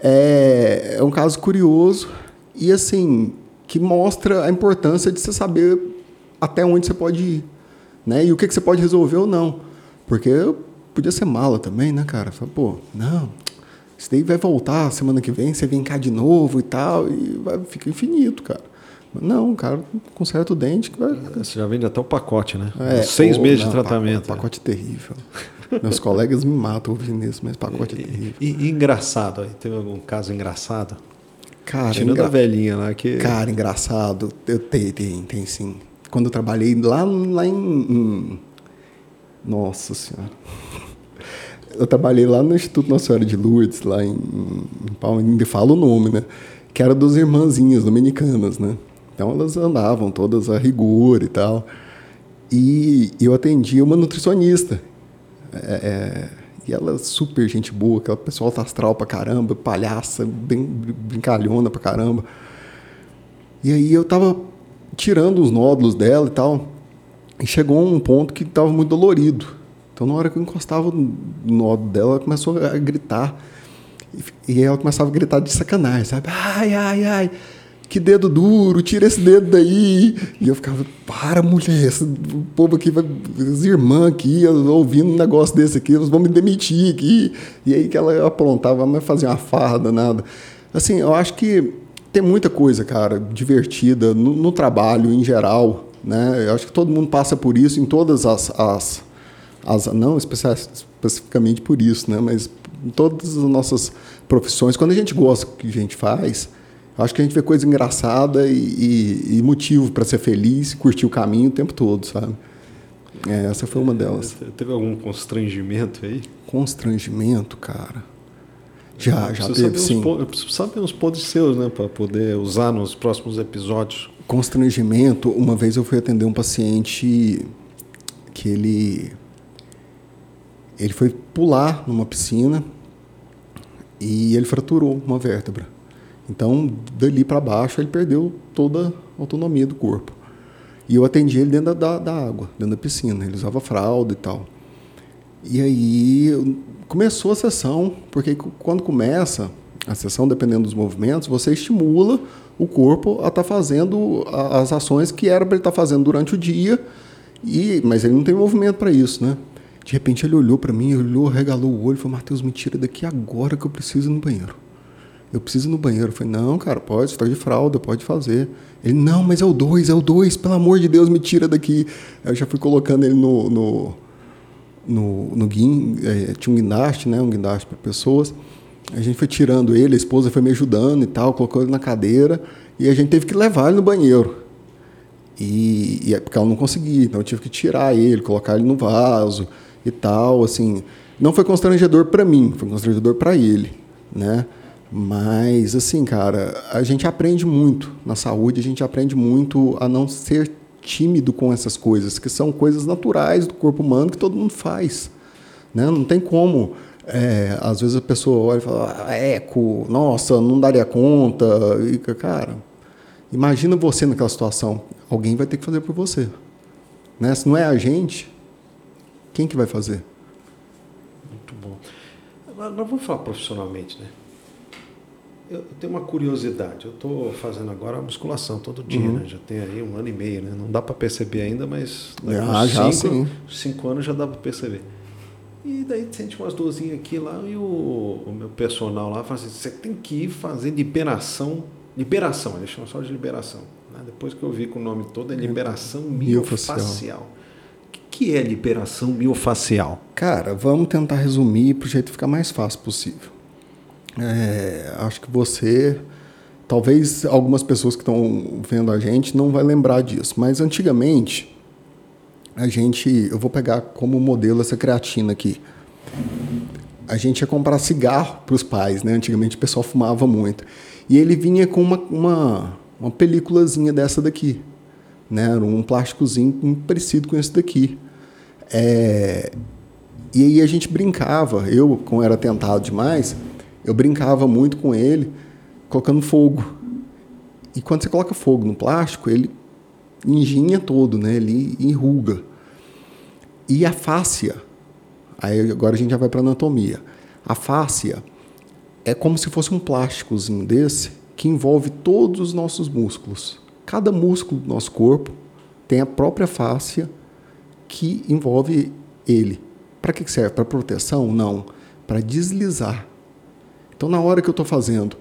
É, é um caso curioso e assim que mostra a importância de você saber até onde você pode ir, né? E o que, que você pode resolver ou não. Porque podia ser mala também, né, cara? Fala, pô, não, isso daí vai voltar semana que vem, você vem cá de novo e tal, e vai, fica infinito, cara. Não, cara, conserta o dente que vai. Você já vende até o pacote, né? É, Seis ou, meses não, de tratamento. Pacote, pacote terrível. Meus colegas me matam ouvindo isso, mas pacote e, é terrível. E, e engraçado, aí, teve algum caso engraçado? Cara, Tirando engra... a velhinha lá que. Cara, engraçado. Eu tenho, tem, tem sim. Quando eu trabalhei lá, lá em, em... Nossa Senhora. Eu trabalhei lá no Instituto Nossa Senhora de Lourdes, lá em, em Palma, ainda falo o nome, né? Que era dos irmãzinhas dominicanas, né? Então elas andavam todas a rigor e tal. E eu atendia uma nutricionista. É, é e ela é super gente boa, aquela pessoal tá astral pra caramba, palhaça, bem brincalhona pra caramba. E aí eu tava tirando os nódulos dela e tal, e chegou um ponto que tava muito dolorido. Então na hora que eu encostava no nódulo dela, ela começou a gritar. E ela começava a gritar de sacanagem, sabe? Ai, ai, ai que dedo duro, tira esse dedo daí. E eu ficava, para, mulher, esse, povo aqui, vai, as irmãs aqui, ouvindo um negócio desse aqui, eles vão me demitir aqui. E aí que ela aprontava, mas fazia uma farda, nada. Assim, eu acho que tem muita coisa, cara, divertida no, no trabalho em geral, né? Eu acho que todo mundo passa por isso em todas as, as, as não especificamente por isso, né? Mas em todas as nossas profissões, quando a gente gosta do que a gente faz, Acho que a gente vê coisa engraçada e, e, e motivo para ser feliz, curtir o caminho o tempo todo, sabe? É, essa foi uma delas. Teve algum constrangimento aí? Constrangimento, cara. Já, já teve, sim. eu preciso saber uns podres seus, né, para poder usar nos próximos episódios. Constrangimento. Uma vez eu fui atender um paciente que ele ele foi pular numa piscina e ele fraturou uma vértebra. Então, dali para baixo, ele perdeu toda a autonomia do corpo. E eu atendi ele dentro da, da água, dentro da piscina. Ele usava fralda e tal. E aí começou a sessão, porque quando começa a sessão, dependendo dos movimentos, você estimula o corpo a estar tá fazendo as ações que era para ele estar tá fazendo durante o dia, e mas ele não tem movimento para isso, né? De repente ele olhou para mim, olhou, regalou o olho falou: Matheus, me tira daqui agora que eu preciso ir no banheiro eu preciso ir no banheiro. Eu falei, não, cara, pode, estou de fralda, pode fazer. Ele, não, mas é o dois, é o dois, pelo amor de Deus, me tira daqui. Eu já fui colocando ele no. no, no, no guin, é, tinha um guindaste, né? Um guindaste para pessoas. A gente foi tirando ele, a esposa foi me ajudando e tal, colocou ele na cadeira e a gente teve que levar ele no banheiro. E, e é porque ela não conseguia, então eu tive que tirar ele, colocar ele no vaso e tal, assim. Não foi constrangedor para mim, foi constrangedor para ele, né? Mas, assim, cara, a gente aprende muito na saúde, a gente aprende muito a não ser tímido com essas coisas, que são coisas naturais do corpo humano que todo mundo faz. Né? Não tem como. É, às vezes a pessoa olha e fala, ah, eco, nossa, não daria conta. E, cara, Imagina você naquela situação. Alguém vai ter que fazer por você. Né? Se não é a gente, quem que vai fazer? Muito bom. Agora, nós vamos falar profissionalmente, né? Eu tenho uma curiosidade. Eu estou fazendo agora a musculação todo dia, uhum. né? Já tem aí um ano e meio, né? Não dá para perceber ainda, mas ah, já cinco, sim. cinco anos já dá para perceber. E daí sente umas dorzinhas aqui lá e o, o, meu personal lá fala assim, você tem que ir fazer liberação, liberação, eles chamam só de liberação. Né? Depois que eu vi com o nome todo, é liberação miofacial. O que, que é liberação miofacial? Cara, vamos tentar resumir para o jeito ficar mais fácil possível. É, acho que você, talvez algumas pessoas que estão vendo a gente não vai lembrar disso, mas antigamente a gente, eu vou pegar como modelo essa creatina aqui. A gente ia comprar cigarro para os pais, né? Antigamente o pessoal fumava muito. E ele vinha com uma, uma, uma películazinha dessa daqui, né? Era um plásticozinho parecido com esse daqui. É... E aí a gente brincava, eu, como era tentado demais, eu brincava muito com ele, colocando fogo. E quando você coloca fogo no plástico, ele enginha todo, né? Ele enruga. E a fáscia, aí agora a gente já vai para anatomia. A fáscia é como se fosse um plásticozinho desse que envolve todos os nossos músculos. Cada músculo do nosso corpo tem a própria fáscia que envolve ele. Para que serve? Para proteção? Não. Para deslizar. Então, na hora que eu estou fazendo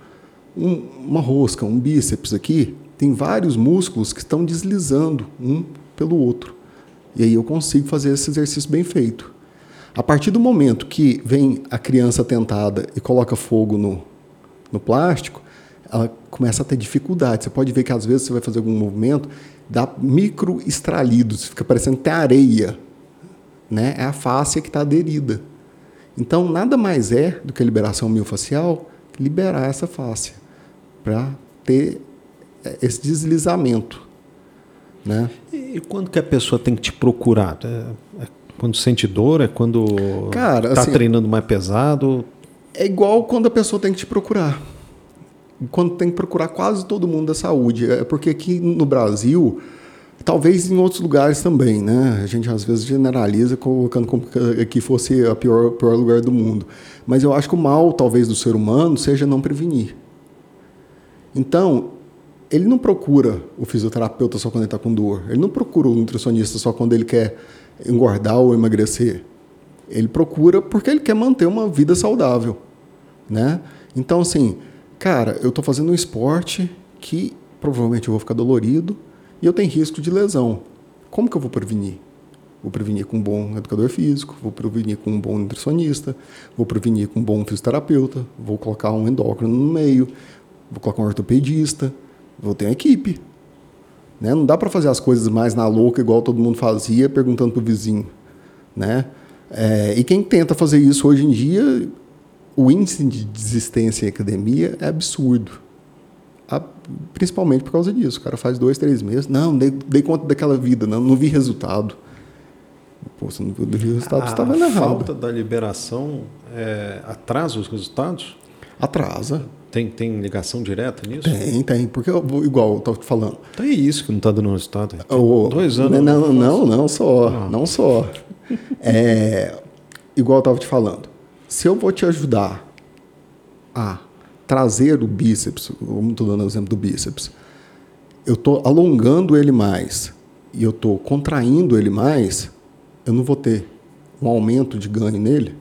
um, uma rosca, um bíceps aqui, tem vários músculos que estão deslizando um pelo outro. E aí eu consigo fazer esse exercício bem feito. A partir do momento que vem a criança tentada e coloca fogo no, no plástico, ela começa a ter dificuldade. Você pode ver que às vezes você vai fazer algum movimento, dá micro estralidos, fica parecendo até areia. Né? É a face que está aderida. Então, nada mais é do que a liberação miofacial liberar essa face para ter esse deslizamento. Né? E quando que a pessoa tem que te procurar? É, é quando sente dor? É quando está assim, treinando mais pesado? É igual quando a pessoa tem que te procurar. Quando tem que procurar quase todo mundo da saúde. É porque aqui no Brasil, talvez em outros lugares também, né? A gente às vezes generaliza colocando como que fosse o pior, pior lugar do mundo. Mas eu acho que o mal, talvez, do ser humano seja não prevenir. Então, ele não procura o fisioterapeuta só quando ele está com dor. Ele não procura o nutricionista só quando ele quer engordar ou emagrecer. Ele procura porque ele quer manter uma vida saudável, né? Então, assim, cara, eu estou fazendo um esporte que provavelmente eu vou ficar dolorido e eu tenho risco de lesão. Como que eu vou prevenir? Vou prevenir com um bom educador físico, vou prevenir com um bom nutricionista, vou prevenir com um bom fisioterapeuta, vou colocar um endócrino no meio, vou colocar um ortopedista, vou ter uma equipe. Né? Não dá para fazer as coisas mais na louca, igual todo mundo fazia, perguntando para o vizinho. Né? É, e quem tenta fazer isso hoje em dia, o índice de desistência em academia é absurdo. A, principalmente por causa disso. O cara faz dois, três meses. Não, dei, dei conta daquela vida, não, não vi resultado. Pô, você não viu resultado, você está vendo errado. A falta da liberação é, atrasa os resultados? Atrasa. Tem, tem ligação direta nisso? Tem, tem. Porque, igual eu estava te falando. Então é isso que não está dando resultado. O, Dois anos. Não, não, não, não só. Não, não só. é, igual eu estava te falando. Se eu vou te ajudar a trazer o bíceps, como estou dando o exemplo do bíceps, eu estou alongando ele mais e eu estou contraindo ele mais, eu não vou ter um aumento de ganho nele,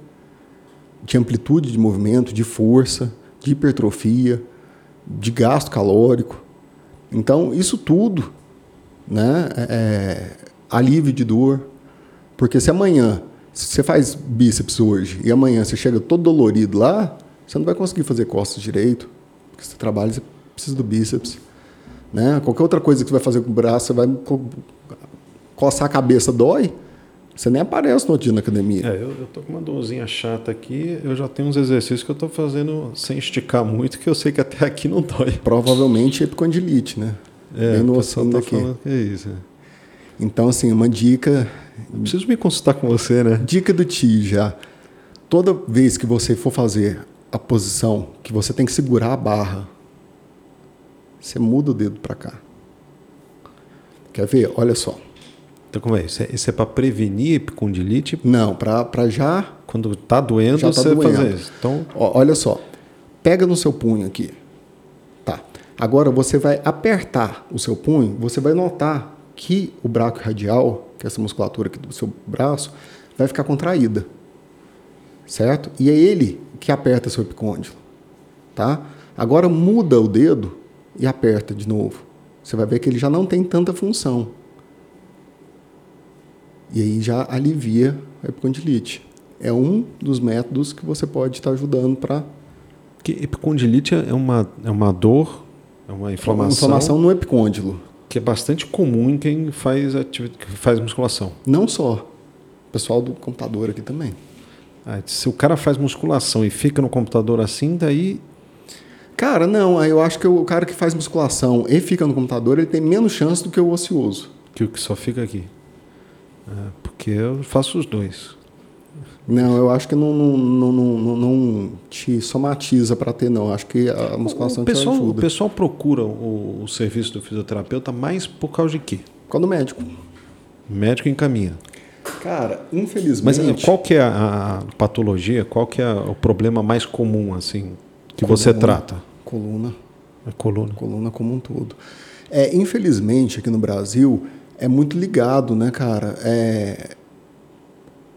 de amplitude de movimento, de força de hipertrofia, de gasto calórico. Então, isso tudo, né, é, é, alívio de dor. Porque se amanhã se você faz bíceps hoje e amanhã você chega todo dolorido lá, você não vai conseguir fazer costas direito. Porque você trabalha, você precisa do bíceps. Né? Qualquer outra coisa que você vai fazer com o braço, você vai coçar a cabeça, dói. Você nem aparece no dia na academia. É, eu, eu tô com uma dorzinha chata aqui, eu já tenho uns exercícios que eu tô fazendo sem esticar muito, que eu sei que até aqui não dói. Provavelmente epicondilite, né? É, Bem no ossinho tá daqui. falando que é isso. É. Então, assim, uma dica... Eu preciso me consultar com você, né? Dica do Ti já. Toda vez que você for fazer a posição, que você tem que segurar a barra, você muda o dedo para cá. Quer ver? Olha só. Então, como é isso? Isso é para prevenir epicondilite? Não, para já. Quando está doendo, Já tá você doendo. fazer isso. Então, Ó, olha só. Pega no seu punho aqui. Tá. Agora você vai apertar o seu punho, você vai notar que o braço radial, que é essa musculatura aqui do seu braço, vai ficar contraída. Certo? E é ele que aperta seu epicôndilo. Tá? Agora muda o dedo e aperta de novo. Você vai ver que ele já não tem tanta função. E aí já alivia a epicondilite. É um dos métodos que você pode estar ajudando para que epicondilite é uma, é uma dor, é uma inflamação, inflamação no epicôndilo. que é bastante comum em quem faz, que faz musculação. Não só. O pessoal do computador aqui também. Ah, se o cara faz musculação e fica no computador assim, daí Cara, não, eu acho que o cara que faz musculação e fica no computador, ele tem menos chance do que o ocioso. que o que só fica aqui. Porque eu faço os dois. Não, eu acho que não, não, não, não, te somatiza para ter, não. Acho que a musculação o, pessoal, te o ajuda. pessoal procura o, o serviço do fisioterapeuta mais por causa de quê? Quando o médico. O médico encaminha. Cara, Mas infelizmente. eh, qual que é a, patologia, qual que é o problema mais comum assim que você trata? Coluna. A coluna. coluna como um todo. É, infelizmente, aqui no Brasil, é muito ligado, né, cara, é,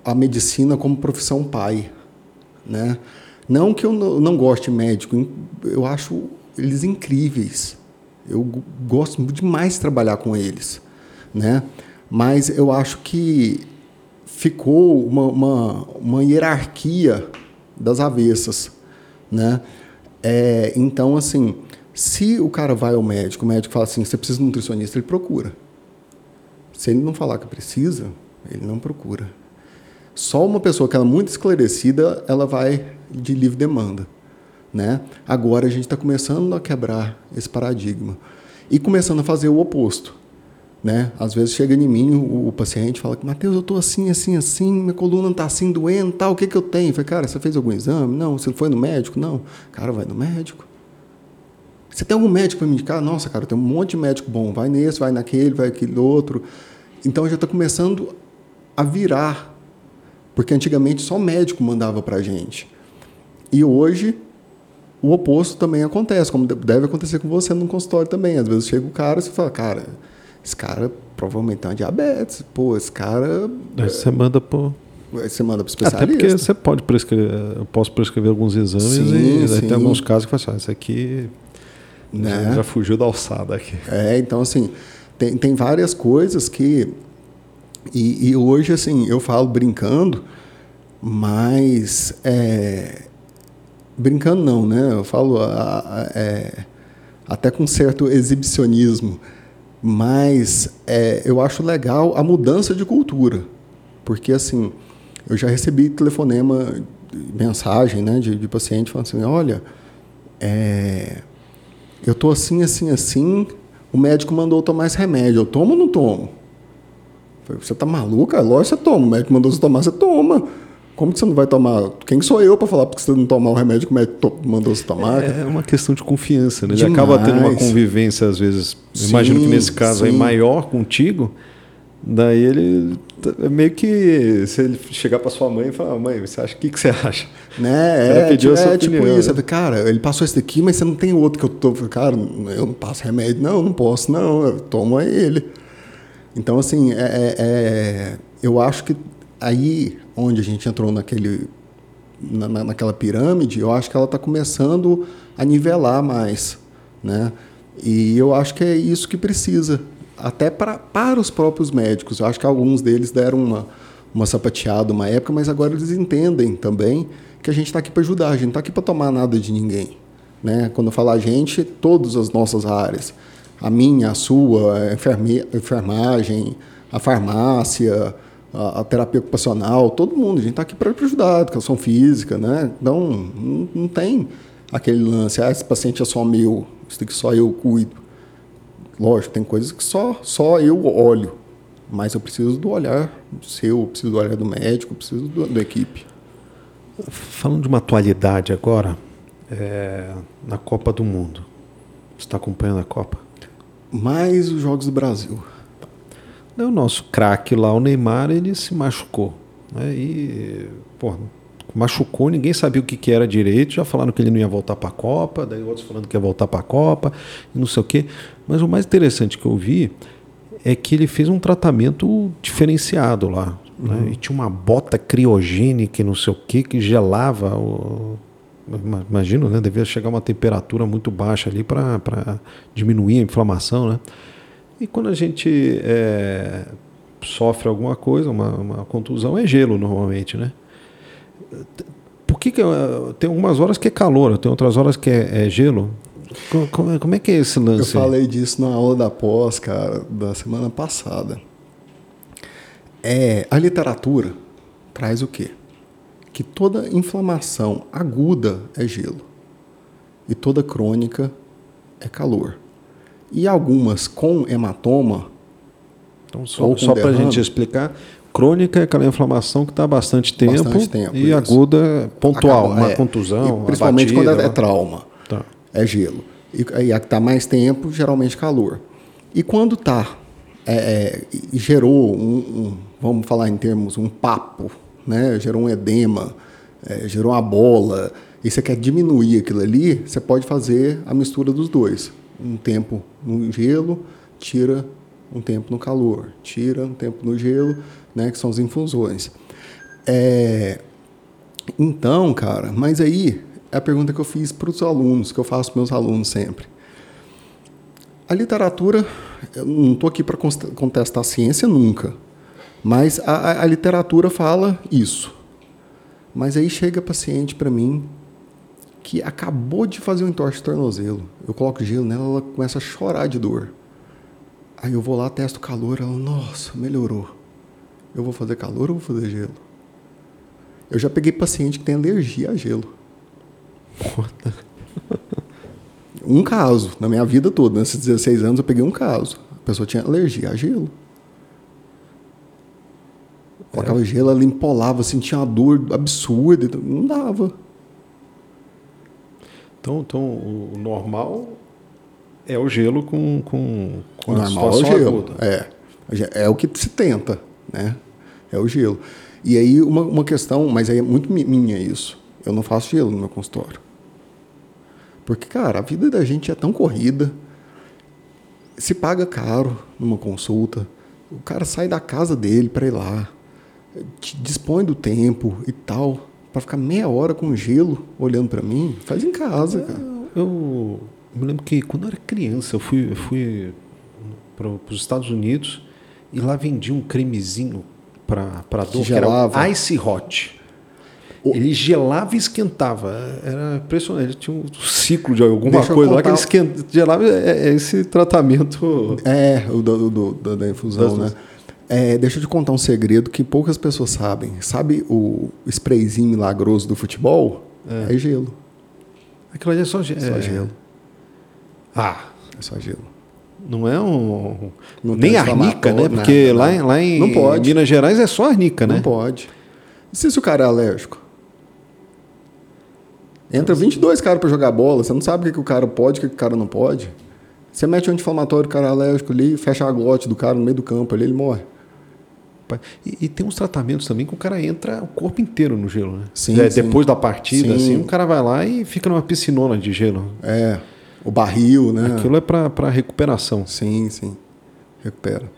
a medicina como profissão pai, né? Não que eu não, goste de médico, eu acho eles incríveis. Eu gosto demais de trabalhar com eles, né? Mas eu acho que ficou uma, uma, uma hierarquia das avessas, né? É, então, assim, se o cara vai ao médico, o médico fala assim, você precisa de um nutricionista, ele procura. Se ele não falar que precisa, ele não procura. Só uma pessoa que ela é muito esclarecida, ela vai de livre demanda. Né? Agora a gente está começando a quebrar esse paradigma e começando a fazer o oposto. Né? Às vezes chega em mim o, o paciente fala que Matheus, eu estou assim, assim, assim, minha coluna está assim doendo, tal, o que, que eu tenho? Eu falei, cara, você fez algum exame? Não. Você foi no médico? Não. Cara, vai no médico. Você tem algum médico para me indicar? Nossa, cara, tem um monte de médico bom. Vai nesse, vai naquele, vai aquele outro. Então já está começando a virar. Porque antigamente só médico mandava para gente. E hoje o oposto também acontece, como deve acontecer com você no consultório também. Às vezes chega o cara e você fala, cara, esse cara provavelmente tem uma diabetes. Pô, esse cara. Aí você manda. Aí Você manda para o Até especialista. porque você pode prescrever, eu posso prescrever alguns exames Sim, e aí sim. tem alguns casos que fala assim, ah, esse aqui Né? já fugiu da alçada aqui. É, então assim, tem, tem várias coisas que. E, e hoje, assim, eu falo brincando, mas. é, brincando não, né? Eu falo a- a- é, até com certo exibicionismo, mas é, eu acho legal a mudança de cultura. Porque, assim, eu já recebi telefonema, mensagem né, de, de paciente falando assim: olha, é, eu tô assim, assim, assim. O médico mandou eu tomar esse remédio. Eu tomo ou não tomo? Falei, você tá maluca? Lógico que você toma. O médico mandou você tomar, você toma. Como que você não vai tomar? Quem sou eu para falar porque você não tomar o remédio que o médico mandou você tomar? É uma questão de confiança, né? Ele Demais. acaba tendo uma convivência, às vezes, Sim, imagino que nesse caso aí sim. maior contigo, daí ele é meio que se ele chegar para sua mãe e falar, mãe, você acha o que, que você acha? Né? Ela É, pediu a tipo, sua é tipo opinião, isso. né? Cara, ele passou esse daqui, mas você não tem outro que eu tô. Cara, eu não passo remédio. Não, não posso, não. Eu tomo é ele. Então, assim, é, é- é- eu acho que aí onde a gente entrou naquele, na, na- naquela pirâmide, eu acho que ela está começando a nivelar mais. Né? E eu acho que é isso que precisa. Até pra, para os próprios médicos. Eu acho que alguns deles deram uma, uma sapateada uma época, mas agora eles entendem também que a gente está aqui para ajudar, a gente não está aqui para tomar nada de ninguém. Né? Quando eu falo a gente, todas as nossas áreas. A minha, a sua, a enferme- a enfermagem, a farmácia, a, a terapia ocupacional, todo mundo. A gente está aqui para ajudar, educação física, né? Então, não, não tem aquele lance, ah, esse paciente é só meu, isso daqui só eu cuido. Lógico, tem coisas que só, só eu olho, mas eu preciso do olhar seu, eu preciso do olhar do médico, preciso do, da equipe. Falando de uma atualidade agora, é, na Copa do Mundo. Você está acompanhando a Copa? Mais os Jogos do Brasil. O nosso craque lá, o Neymar, ele se machucou. Né? E, pô, machucou, ninguém sabia o que, que era direito, já falaram que ele não ia voltar para a Copa, daí outros falando que ia voltar para a Copa, não sei o quê. Mas o mais interessante que eu vi é que ele fez um tratamento diferenciado lá. Né? Uhum. E tinha uma bota criogênica e não sei o quê, que gelava o. Imagino, né? Devia chegar a uma temperatura muito baixa ali para diminuir a inflamação, né? E quando a gente é, sofre alguma coisa, uma, uma contusão, é gelo normalmente, né? Por que, que tem algumas horas que é calor, tem outras horas que é, é gelo? Como, é, como, é que é esse lance? Eu falei disso na aula da pós, cara, da semana passada. É, a literatura traz o quê? Que toda inflamação aguda é gelo e toda crônica é calor. E algumas com hematoma. Então, só, só para a gente explicar, Crônica é aquela inflamação que está bastante tempo, bastante tempo e isso. aguda pontual, uma é, contusão. principalmente batida, quando é, é trauma. Tá. É gelo. E, e a que está mais tempo, geralmente calor. E quando está, é, é, gerou um, um, vamos falar em termos, um papo, né? gerou um edema, é, gerou uma bola, e você quer diminuir aquilo ali, você pode fazer a mistura dos dois. Um tempo no gelo, tira um tempo no calor, tira um tempo no gelo, né, que são as infusões. É, então, cara, mas aí é a pergunta que eu fiz para os alunos, que eu faço para meus alunos sempre. A literatura, eu não estou aqui para contestar a ciência nunca, mas a, a, literatura fala isso. Mas aí chega paciente para mim que acabou de fazer um entorse de tornozelo. Eu coloco gelo nela, ela começa a chorar de dor. Aí eu vou lá, testo o calor, ela, nossa, melhorou. Eu vou fazer calor ou vou fazer gelo? Eu já peguei paciente que tem alergia a gelo. um caso, na minha vida toda, nesses 16 anos eu peguei um caso. A pessoa tinha alergia a gelo. Colocava é. gelo, ela empolava, sentia uma dor absurda, então não dava. Então, então o normal é o gelo com, com, com normal a é o gelo. Aguda. É. É o que se tenta né? É o gelo. E aí uma, uma questão, mas aí é muito minha isso. Eu não faço gelo no meu consultório. Porque, cara, a vida da gente é tão corrida. Se paga caro numa consulta. O cara sai da casa dele para ir lá. Te dispõe do tempo e tal. para ficar meia hora com gelo olhando para mim. Faz em casa, cara. Eu, eu me lembro que quando eu era criança, eu fui, eu fui para os Estados Unidos e lá vendia um cremezinho para dor, que, que era Ice Hot. Ele gelava e esquentava. Era impressionante. Ele tinha um ciclo de alguma Deixa coisa lá que ele esquenta, gelava. É, é, esse tratamento. É, o do, do, do da infusão, né? É, deixa eu te contar um segredo que poucas pessoas sabem. Sabe o sprayzinho milagroso do futebol? É, é gelo. Aquilo ali é só, ge é só gelo. Ah. É só gelo. Não é um. Não nem arnica, né? Porque nada, lá, em, lá em. Minas Gerais é só arnica, né? Não pode. E se o cara é alérgico? Entra 22 caras para jogar bola, você não sabe o que, que o cara pode e o que, que o cara não pode. Você mete um anti-inflamatório, o cara é alérgico ali, fecha a glote do cara no meio do campo ali, ele morre. E, e, tem uns tratamentos também que o cara entra o corpo inteiro no gelo, né? Sim, é, sim. Depois da partida, sim. assim, o cara vai lá e fica numa piscinona de gelo. É. O barril, né? Aquilo é para recuperação. Sim, sim. Recupera.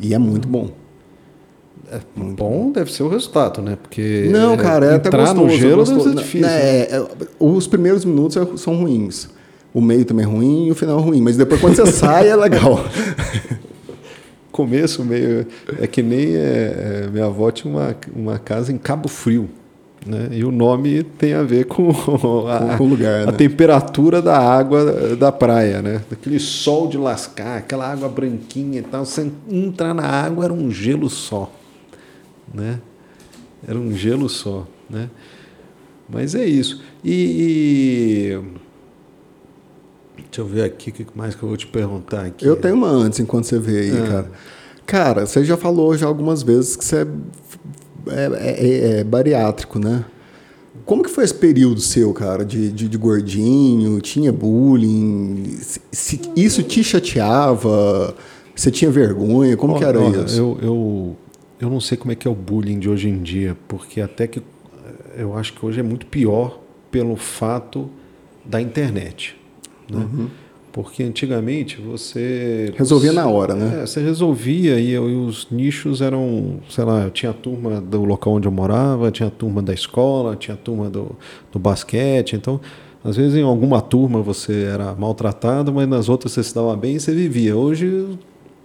E é muito bom. É muito bom, bom, deve ser o resultado, né? Porque não, cara, é entrar até gostoso, no gelo deve ser difícil. É, é, os primeiros minutos é, são ruins. O meio também é ruim e o final é ruim. Mas depois quando você sai é legal. Começo, meio. É que nem é, minha avó tinha uma, uma casa em Cabo Frio. Né? E o nome tem a ver com a, com lugar, a né? temperatura da água da praia, né? Aquele sol de lascar, aquela água branquinha e tal. Você entrar na água era um gelo só, né? Era um gelo só, né? Mas é isso. E, e... deixa eu ver aqui o que mais que eu vou te perguntar aqui. Eu tenho uma antes enquanto você vê aí, ah. cara. Cara, você já falou já algumas vezes que você é, é, é, é bariátrico, né? Como que foi esse período seu, cara, de, de, de gordinho? Tinha bullying? Se, se isso te chateava? Você tinha vergonha? Como que era Olha, isso? Eu, eu, eu não sei como é que é o bullying de hoje em dia, porque até que eu acho que hoje é muito pior pelo fato da internet. Né? Porque antigamente você. Resolvia na hora, né? É, você resolvia e, eu- e os nichos eram, sei lá, tinha a turma do local onde eu morava, tinha a turma da escola, tinha a turma do, do basquete. Então, às vezes em alguma turma você era maltratado, mas nas outras você se dava bem e você vivia. Hoje o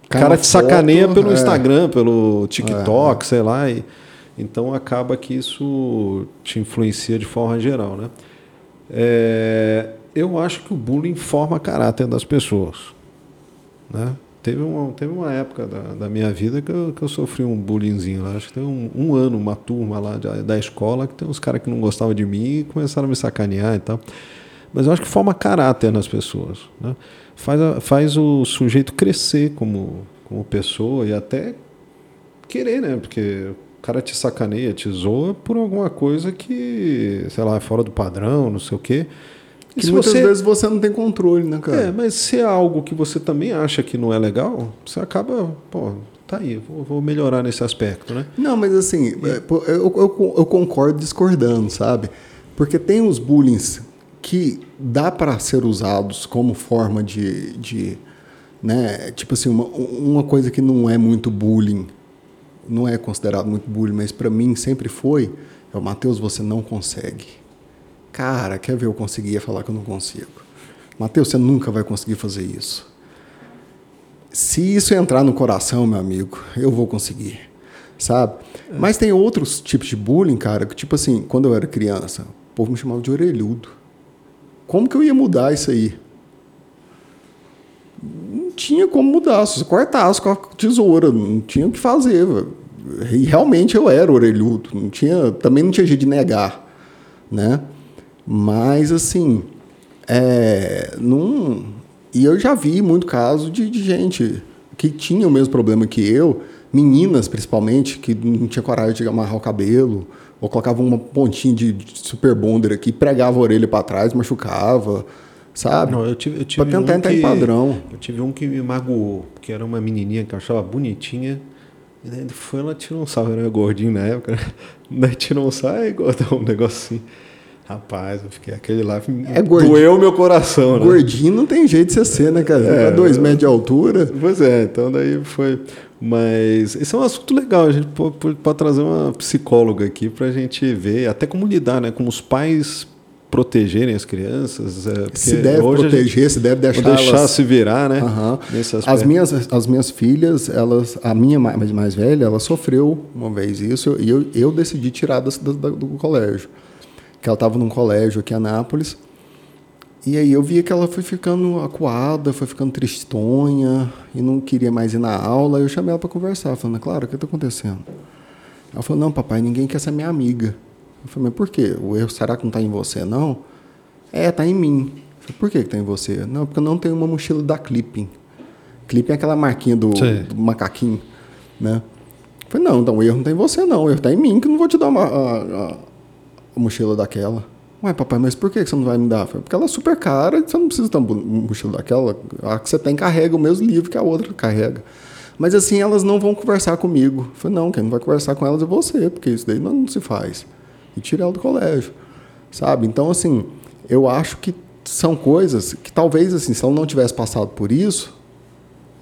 cara uma te sacaneia foto, pelo é. Instagram, pelo TikTok, sei lá. E, então acaba que isso te influencia de forma geral, né? É, eu acho que o bullying forma caráter das pessoas. Né? Teve, uma, teve uma época da, da minha vida que eu, que eu sofri um bullyingzinho. lá. Acho que tem um, um ano, uma turma lá da, da escola, que tem uns caras que não gostavam de mim e começaram a me sacanear e tal. Mas eu acho que forma caráter nas pessoas. Né? Faz, a- faz o sujeito crescer como, como pessoa e até querer, né? Porque o cara te sacaneia, te zoa por alguma coisa que, sei lá, é fora do padrão, não sei o quê. E Que se muitas você- vezes você não tem controle, né, cara? é, mas se é algo que você também acha que não é legal, você acaba, pô, tá aí, vou, vou melhorar nesse aspecto, né? Não, mas assim, é, eu, eu, eu concordo discordando, sabe? Porque tem os bullying que dá para ser usados como forma de, de né, tipo assim, uma, uma coisa que não é muito bullying, não é considerado muito bullying, mas para mim sempre foi, é o Matheus, você não consegue. Cara, quer ver eu conseguir falar que eu não consigo. Matheus, você nunca vai conseguir fazer isso. Se isso entrar no coração, meu amigo, eu vou conseguir, sabe? Mas tem outros tipos de bullying, cara, que tipo assim, quando eu era criança, o povo me chamava de orelhudo. Como que eu ia mudar isso aí? Não tinha como mudar, se você cortasse com a tesoura, não tinha o que fazer. E realmente eu era orelhudo, não tinha, também não tinha jeito de negar, né? Mas assim, é, não, e eu já vi muito caso de, de gente que tinha o mesmo problema que eu, meninas principalmente, que não tinha coragem de amarrar o cabelo, ou colocava uma pontinha de, de super bonder aqui, pregava a orelha para trás, machucava, sabe? Não, eu tive, eu tive Pra tentar um entrar que, em padrão. Eu tive um que me magoou, que era uma menininha que eu achava bonitinha. E daí ele foi, ela tirou um sarro, era gordinho na época. né? Daí tirou um sarro, aí gordão, um negocinho. Rapaz, eu fiquei aquele lá, É gordinho. doeu meu coração, né? Gordinho não tem jeito de você ser, né, cara? É, É, dois metros de altura. Pois é, então daí foi. Mas esse é um assunto legal, a gente pode, pode- trazer uma psicóloga aqui para a gente ver até como lidar, né? Como os pais protegerem as crianças. é, Se deve a gente- proteger, se deve deixar, deixar se virar, né? Nesse As minhas, as minhas filhas, elas, a minha mais, mais velha, ela sofreu uma vez isso e eu, eu decidi tirar das- do, do colégio. Que ela estava num colégio aqui em Anápolis. E aí eu via que ela foi ficando acuada, foi ficando tristonha e não queria mais ir na aula. Eu chamei ela para conversar, falando, claro, o que está acontecendo? Ela falou, não, papai, ninguém quer ser minha amiga. Eu falei, mas por quê? O erro será que não está em você, não? É, está em mim. Eu falei, por que está em você? Não, porque eu não tenho uma mochila da Clipping. Clipping é aquela marquinha do, do macaquinho, né? Eu falei, não, então o erro não está em você, não. O erro está em mim, que eu não vou te dar uma, a- a mochila daquela. Ué, papai, mas por que você não vai me dar? Porque ela é super cara, você não precisa ter uma mochila daquela. A que você tem carrega o mesmo livro que a outra carrega. Mas assim, elas não vão conversar comigo. Falei, não, quem não vai conversar com elas é você, porque isso daí não, não se faz. E tira ela do colégio, sabe? Então, assim, eu acho que são coisas que talvez, assim, se ela não tivesse passado por isso,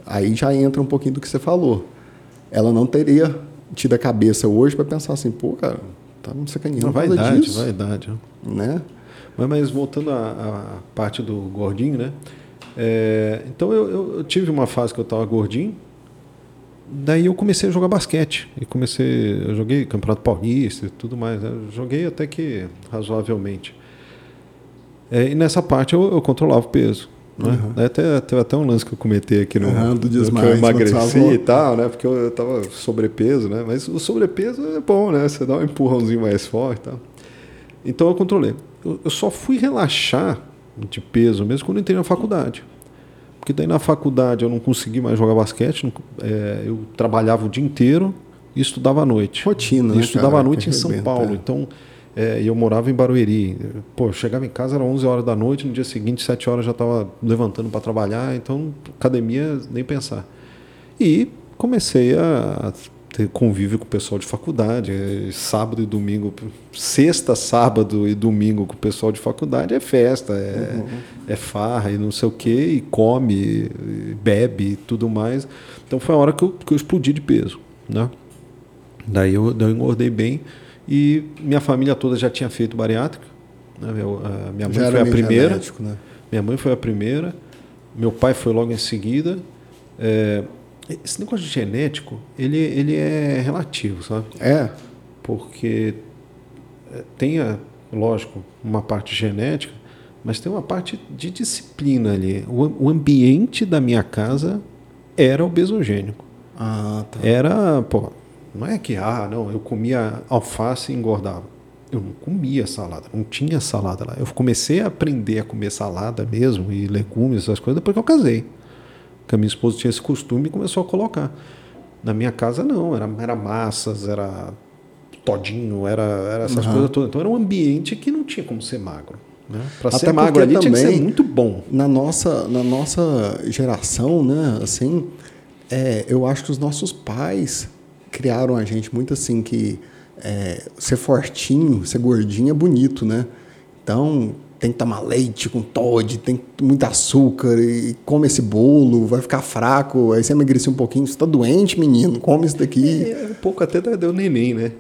aí já entra um pouquinho do que você falou. Ela não teria tido a cabeça hoje para pensar assim, pô, cara, tá me sacaneando Não, por causa vaidade, disso, vaidade. né? né? Mas, mas voltando à, à parte do gordinho, né? É, então eu, eu- eu tive uma fase que eu estava gordinho. Daí eu comecei a jogar basquete. E comecei. Eu joguei Campeonato Paulista e tudo mais. né? Joguei até que razoavelmente. É, e nessa parte eu, eu controlava o peso. Né? Uhum. Até, teve até um lance que eu comentei aqui no, Aham, do no que eu emagreci e tal, né? Porque eu, tava sobrepeso, né? Mas o sobrepeso é bom, né? Você dá um empurrãozinho mais forte e tal. Então eu controlei. Eu, eu só fui relaxar de peso mesmo quando entrei na faculdade. Porque daí na faculdade eu não consegui mais jogar basquete, não- é, eu trabalhava o dia inteiro e estudava à noite. Rotina, E né, estudava cara, à noite que em São Paulo. é. Então É, e eu morava em Barueri. Pô, eu chegava em casa, era 11 horas da noite, no dia seguinte, 7 horas já estava levantando para trabalhar, então academia nem pensar. E comecei a ter convívio com o pessoal de faculdade, é, sábado e domingo, sexta, sábado e domingo com o pessoal de faculdade é festa, é, uhum. é farra e não sei o que, e come, e bebe e tudo mais. Então foi a hora que eu, que eu explodi de peso, né? Daí eu, daí eu engordei bem. E minha família toda já tinha feito bariátrica. Né? Meu, a minha mãe foi a primeira. Genético, né? Minha mãe foi a primeira. Meu pai foi logo em seguida. É, esse negócio de genético, ele, ele é relativo, sabe? É. Porque é, tem, a, lógico, uma parte genética, mas tem uma parte de disciplina ali. O, o ambiente da minha casa era obesogênico. Ah, tá. Era, pô, não é que, ah, não, eu comia alface e engordava. Eu não comia salada, não tinha salada lá. Eu comecei a aprender a comer salada mesmo e legumes, essas coisas, depois que eu casei. Porque a minha esposa tinha esse costume e começou a colocar. Na minha casa, não, era, era massas, era todinho, era, era essas uhum. coisas todas. Então era um ambiente que não tinha como ser magro. Né? Para ser magro ali também, tinha que ser muito bom. Na nossa, na nossa geração, né, assim, é, eu acho que os nossos pais criaram a gente muito assim que é, ser fortinho, ser gordinho é bonito, né? Então tem que tomar leite com Todd, tem muito açúcar e come esse bolo, vai ficar fraco, aí você emagrecer um pouquinho, você está doente, menino, come isso daqui. É, um pouco até do neném, né?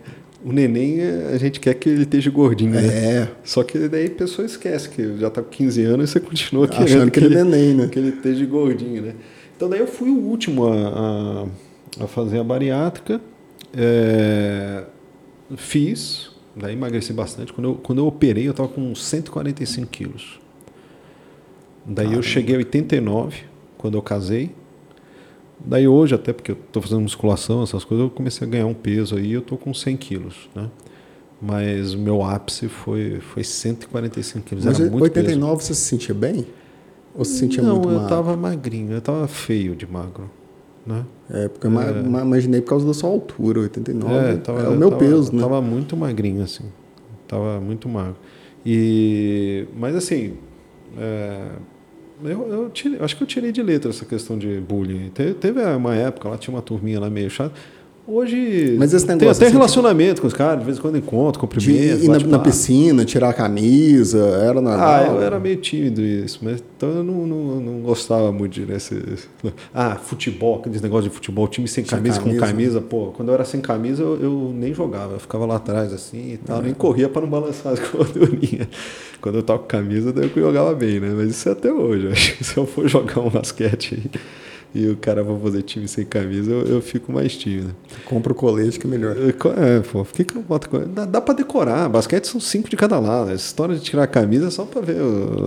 O neném, a gente quer que ele esteja gordinho, né? É. Só que daí a pessoa esquece que já está com 15 anos e você continua Achando querendo que, que ele, é neném, né? Que ele esteja gordinho, né? Então daí eu fui o último a, a, a fazer a bariátrica, é, fiz, daí emagreci bastante. Quando eu, quando eu operei, eu estava com 145 quilos. Daí eu cheguei a 89 quando eu casei. Daí hoje, até porque eu estou fazendo musculação, essas coisas, eu comecei a ganhar um peso aí, eu estou com 100 quilos, né? Mas o meu ápice foi, foi 145 quilos. Mas Era muito 89 peso. você se sentia bem? Ou se sentia Não, muito eu estava magrinho, eu estava feio de magro. Né? É, porque eu é. imaginei por causa da sua altura, 89. É, tava, é o meu tava, peso, né? Tava muito magrinho, assim. Tava muito magro. E, mas assim, é, eu, eu, tirei, acho que eu tirei de letra essa questão de bullying. Teve, teve uma época, lá tinha uma turminha lá meio chata. Hoje Mas esse tem até assim, relacionamento com os caras, de vez em quando encontro, cumprimento. Ir na, na piscina, tirar a camisa, era normal? Ah, eu era meio tímido isso, mas então eu não, não, não gostava muito desse. Ah, futebol, aqueles negócios de futebol, time sem camisa, camisa, com camisa, pô, quando eu era sem camisa eu, eu nem jogava, eu ficava lá atrás assim e tal, é. nem corria para não balançar as gordurinhas. Quando eu toco camisa, daí eu jogava bem, né? Mas isso é até hoje, acho que se eu for jogar um basquete aí e o cara vai fazer time sem camisa, eu, eu fico mais tímido. Compra o colete que é melhor. É, pô, por que, que não bota colete? Dá, dá pra decorar. Basquete são cinco de cada lado. Essa história de tirar a camisa é só pra ver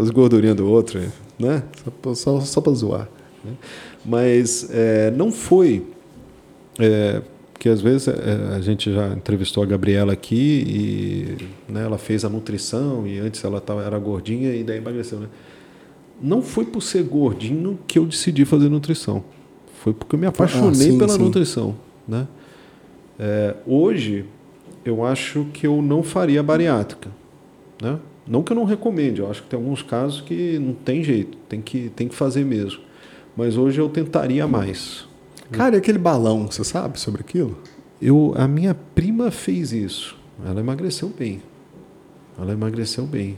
as gordurinhas do outro, né? Só, só, só pra zoar. Mas é, não foi. É, porque às vezes é, a gente já entrevistou a Gabriela aqui e né, ela fez a nutrição e antes ela tava, era gordinha e daí emagreceu, né? Não foi por ser gordinho que eu decidi fazer nutrição. Foi porque eu me apaixonei ah, sim, pela sim. nutrição. Né? É, hoje, eu acho que eu não faria bariátrica. Né? Não que eu não recomende, eu acho que tem alguns casos que não tem jeito, tem que, tem que fazer mesmo. Mas hoje eu tentaria mais. Cara, e aquele balão, você sabe sobre aquilo? Eu, a minha prima fez isso. Ela emagreceu bem. Ela emagreceu bem.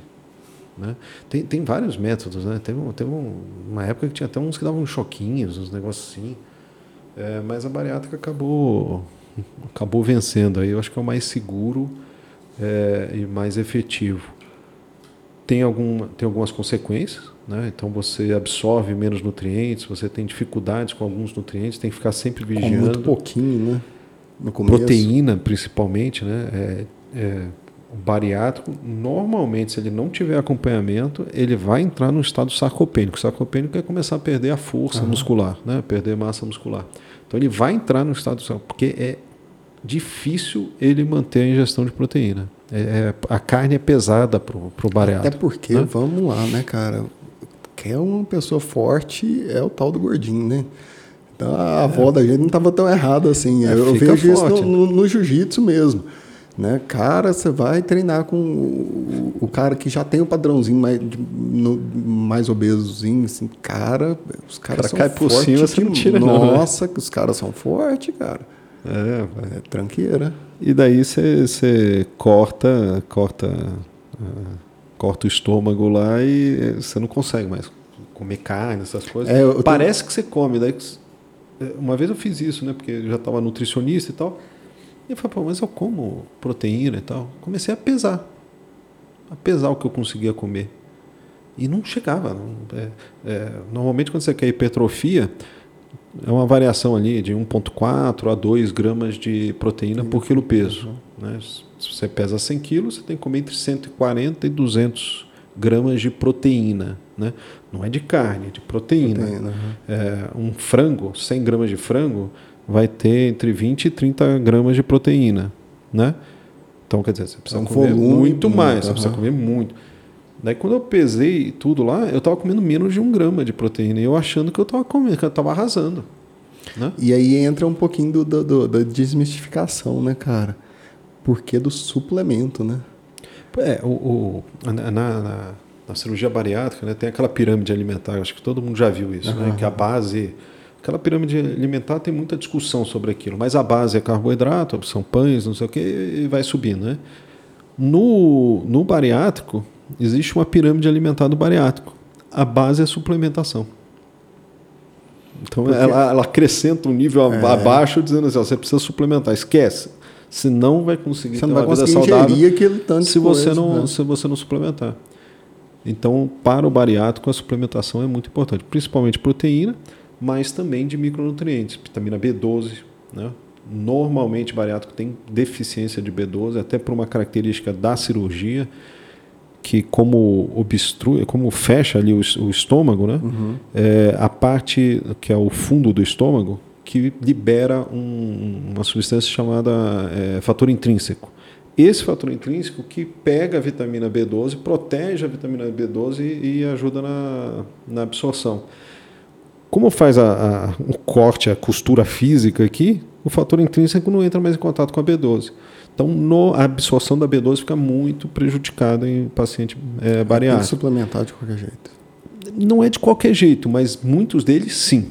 Né? Tem, tem vários métodos, né? Teve, teve uma época que tinha até uns que davam choquinhos, uns negócios assim. É, mas a bariátrica acabou, acabou vencendo. Aí eu acho que é o mais seguro é, e mais efetivo. Tem, algum, tem algumas consequências, né? então você absorve menos nutrientes, você tem dificuldades com alguns nutrientes, tem que ficar sempre vigiando. Com muito pouquinho, né? Proteína, principalmente, né? É, é, o bariátrico, normalmente, se ele não tiver acompanhamento, ele vai entrar no estado sarcopênico. O sarcopênico é começar a perder a força uhum. muscular, né? perder massa muscular. Então ele vai entrar no estado sarcopênico, porque é difícil ele manter a ingestão de proteína. É, é a carne é pesada para o bariátrico. Até porque, né? vamos lá, né, cara? Quer uma pessoa forte é o tal do gordinho, né? Então a avó é. da gente não estava tão errada assim. É, eu vejo forte. isso no, no, no jiu-jitsu mesmo Né? Cara, você vai treinar com o, o cara que já tem o padrãozinho mais, no, mais obesozinho, assim, cara, os caras cara são cai por cima, você não tira Nossa, não, né? os caras são fortes, cara. É, é tranqueira. E daí você corta, corta, uh, corta o estômago lá e você não consegue mais comer carne, essas coisas. É, Parece tenho... que você come, daí é, uma vez eu fiz isso, né? Porque eu já estava nutricionista e tal. Eu falei, pô, mas eu como proteína e tal. Comecei a pesar. A pesar o que eu conseguia comer. E não chegava. Não, é, é, normalmente, quando você quer hipertrofia, é uma variação ali de 1,4 a 2 gramas de proteína por quilo peso. Né? Se você pesa 100 quilos, você tem que comer entre 140 e 200 gramas de proteína. Né? Não é de carne, é de proteína. proteína uhum. é, um frango, 100 gramas de frango, vai ter entre 20 e 30 gramas de proteína, né? Então, quer dizer, você precisa é um comer volume, muito mais, uhum. você precisa comer muito. Daí, quando eu pesei tudo lá, eu estava comendo menos de um grama de proteína. E eu achando que eu estava comendo, que eu estava arrasando. Né? E aí entra um pouquinho do, do, do, da desmistificação, né, cara? Porque do suplemento, né? É, o, o na, na, na, cirurgia bariátrica né, tem aquela pirâmide alimentar, acho que todo mundo já viu isso, uhum. né? Que a base Aquela pirâmide alimentar tem muita discussão sobre aquilo, mas a base é carboidrato, são pães, não sei o que, e vai subindo. Né? No, no bariátrico, existe uma pirâmide alimentar do bariátrico. A base é suplementação. Então ela, ela, acrescenta um nível é. abaixo, dizendo assim: ó, você precisa suplementar, esquece. Senão vai conseguir você ter uma vida saudável aquele tanto se você não né? se você não suplementar. Então, para o bariátrico, a suplementação é muito importante, principalmente proteína mas também de micronutrientes, vitamina B12. Né? Normalmente, bariátrico tem deficiência de B12, até por uma característica da cirurgia, que como obstrui, como fecha ali o, o estômago, né? Uhum. É, a parte que é o fundo do estômago, que libera um, uma substância chamada é, fator intrínseco. Esse fator intrínseco que pega a vitamina B12, protege a vitamina B12 e, e ajuda na, na absorção. Como faz a, a, o corte, a costura física aqui, o fator intrínseco não entra mais em contato com a B12. Então, no, a absorção da B12 fica muito prejudicada em paciente é, bariátrico. Tem que suplementar de qualquer jeito. Não é de qualquer jeito, mas muitos deles sim.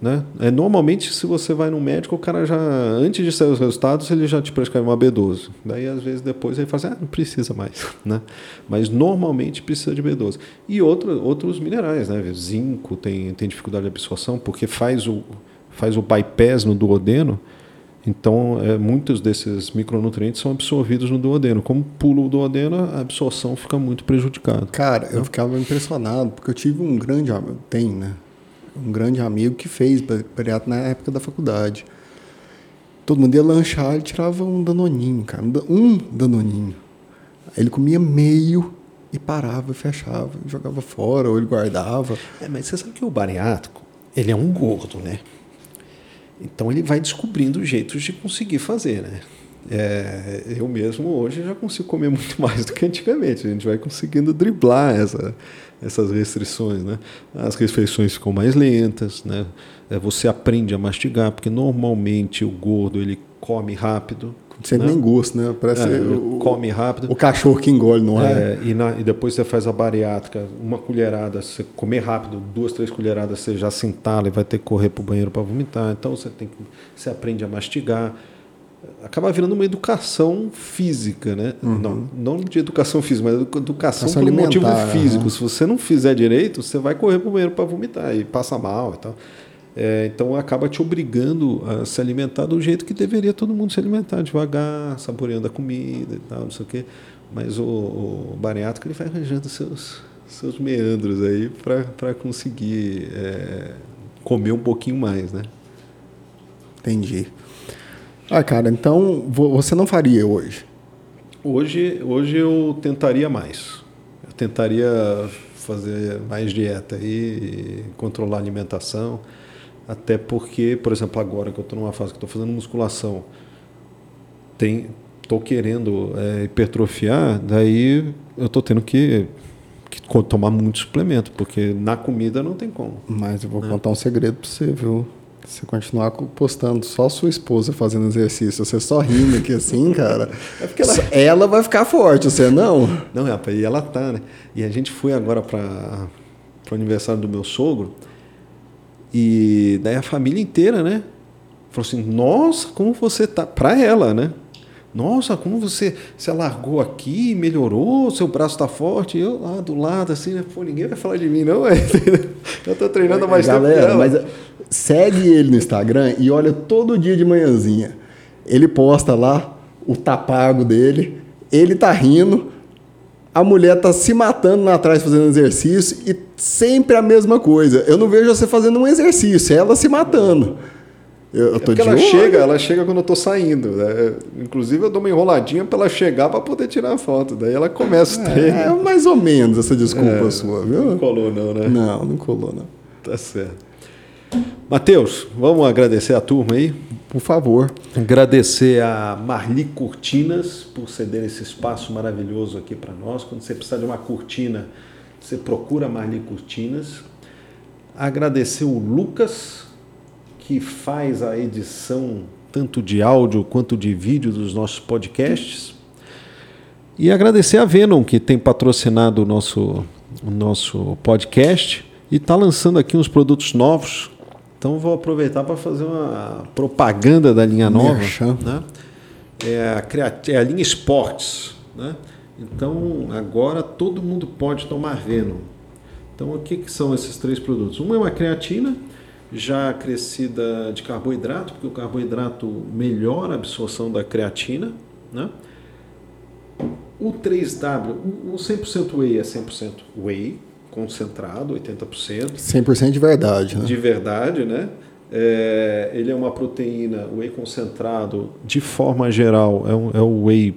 Né? É, normalmente, se você vai no médico, o cara já, antes de sair os resultados, ele já te prescreve uma B12. Daí, às vezes, depois ele fala assim, ah, não precisa mais. Né? Mas normalmente precisa de B12. E outro, outros minerais, né? Zinco tem, tem dificuldade de absorção, porque faz o, faz o bypass no duodeno. Então, é, muitos desses micronutrientes são absorvidos no duodeno. Como pula o duodeno, a absorção fica muito prejudicada. Cara, eu ficava impressionado, porque eu tive um grande. Tem, né? Um grande amigo que fez bariátrica na época da faculdade. Todo mundo ia lanchar, ele tirava um danoninho, cara, um danoninho. Ele comia meio e parava, fechava, jogava fora, ou ele guardava. É, mas você sabe que o bariátrico, ele é um gordo, né? Então ele vai descobrindo jeitos de conseguir fazer, né? É, eu mesmo hoje já consigo comer muito mais do que antigamente. A gente vai conseguindo driblar essa, essas restrições, né? As refeições ficam mais lentas, né? É, você aprende a mastigar, porque normalmente o gordo ele come rápido. Você né? nem gosto, né? Parece é, o, come rápido. O cachorro que engole, não é? é e, na, e, depois você faz a bariátrica, uma colherada, você comer rápido, duas, três colheradas, você já se entala e vai ter que correr para o banheiro para vomitar. Então você tem que, você aprende a mastigar acaba virando uma educação física, né? Uhum. Não, não de educação física, mas educação, por um motivo físico. Uhum. Se você não fizer direito, você vai correr para o banheiro para vomitar e passa mal e tal. É, então acaba te obrigando a se alimentar do jeito que deveria todo mundo se alimentar, devagar, saboreando a comida e tal, não sei o quê. Mas o, o bariátrico ele vai arranjando seus, seus meandros aí para conseguir é, comer um pouquinho mais, né? Entendi. Ah, cara, então você não faria hoje? Hoje, hoje eu tentaria mais. Eu tentaria fazer mais dieta e controlar a alimentação. Até porque, por exemplo, agora que eu estou numa fase que estou fazendo musculação, estou querendo é, hipertrofiar, daí eu estou tendo que, que, tomar muito suplemento, porque na comida não tem como. Mas eu vou né? contar um segredo para você, viu? Você continuar postando só sua esposa fazendo exercício, você só rindo aqui assim, cara, é porque ela... ela vai ficar forte, você não? Não, rapaz, e ela tá, né? E a gente foi agora para o aniversário do meu sogro, e daí a família inteira, né? Falou assim: Nossa, como você tá. Para ela, né? Nossa, como você se alargou aqui, melhorou, seu braço está forte. Eu lá do lado, assim, né? Pô, ninguém vai falar de mim, não. Eu tô treinando há mais Galera, tempo. Galera, mas segue ele no Instagram e olha todo dia de manhãzinha. Ele posta lá o tapago dele, ele tá rindo, a mulher tá se matando lá atrás fazendo exercício e sempre a mesma coisa. Eu não vejo você fazendo um exercício, é ela se matando. Eu, eu tô é de ela olho. chega, ela chega quando eu tô saindo. Né? Inclusive eu dou uma enroladinha para ela chegar para poder tirar a foto. Daí ela começa o treino. É, mais ou menos essa desculpa é, sua, viu? Não colou não, né? Não, não colou não. Tá certo. Matheus, vamos agradecer a turma aí? Por favor. Agradecer a Marli Cortinas por ceder esse espaço maravilhoso aqui para nós. Quando você precisar de uma cortina, você procura Marli Cortinas. Agradecer o Lucas que faz a edição tanto de áudio quanto de vídeo dos nossos podcasts. E agradecer a Venom, que tem patrocinado o nosso, o nosso podcast e está lançando aqui uns produtos novos. Então vou aproveitar para fazer uma propaganda da linha nova. Né? É, a, é a linha Esportes. Né? Então agora todo mundo pode tomar Venom. Então o que, que são esses três produtos? Uma é uma creatina já crescida de carboidrato, porque o carboidrato melhora a absorção da creatina. Né? O 3W, o 100% whey é 100% whey, concentrado, 80%. 100% de verdade, né? De verdade, né? É, ele é uma proteína, whey concentrado, de forma geral, é, um, é o whey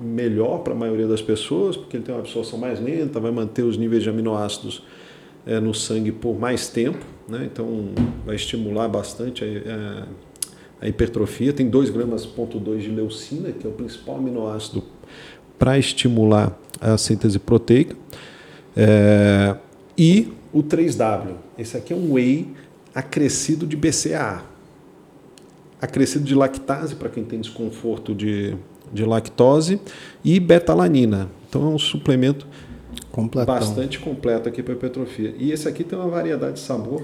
melhor para a maioria das pessoas, porque ele tem uma absorção mais lenta, vai manter os níveis de aminoácidos é, no sangue por mais tempo né? então vai estimular bastante a, a, a hipertrofia. Tem 2 gramas ponto de leucina, que é o principal aminoácido para estimular a síntese proteica. É, e o 3W. Esse aqui é um whey acrescido de BCAA. Acrescido de lactase, para quem tem desconforto de, de lactose, e betalanina. Então é um suplemento Completão. bastante completo aqui para hipertrofia. E esse aqui tem uma variedade de sabor.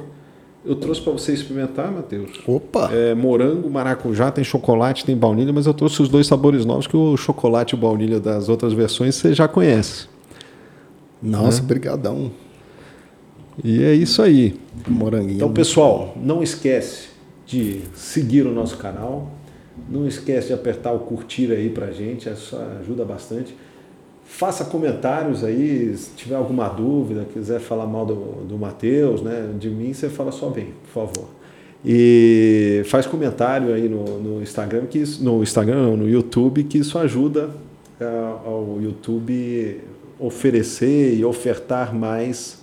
Eu trouxe para você experimentar, Matheus. Opa! É, morango, maracujá, tem chocolate, tem baunilha, mas eu trouxe os dois sabores novos que o chocolate e o baunilha das outras versões você já conhece. Nossa, né? brigadão. E é isso aí. Moranguinho. Então, pessoal, não esquece de seguir o nosso canal. Não esquece de apertar o curtir aí pra gente, isso ajuda bastante. Faça comentários aí, se tiver alguma dúvida, quiser falar mal do, do Matheus, né? De mim, você fala só bem, por favor. E faz comentário aí no, no Instagram, que isso, no Instagram, no YouTube, que isso ajuda uh, ao YouTube oferecer e ofertar mais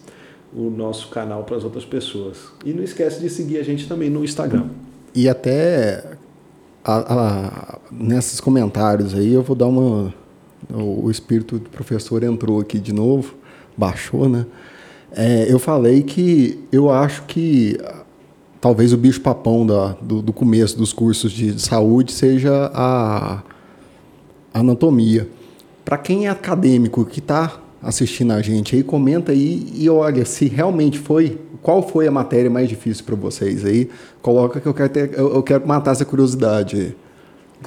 o nosso canal para as outras pessoas. E não esquece de seguir a gente também no Instagram. E até a, a, nesses comentários aí eu vou dar uma o, espírito do professor entrou aqui de novo, baixou, né? É, eu falei que eu acho que talvez o bicho papão da, do, do, começo dos cursos de saúde seja a anatomia. Para quem é acadêmico que está assistindo a gente aí, comenta aí e olha se realmente foi, qual foi a matéria mais difícil para vocês aí. Coloca que eu quero, ter, eu, eu quero matar essa curiosidade.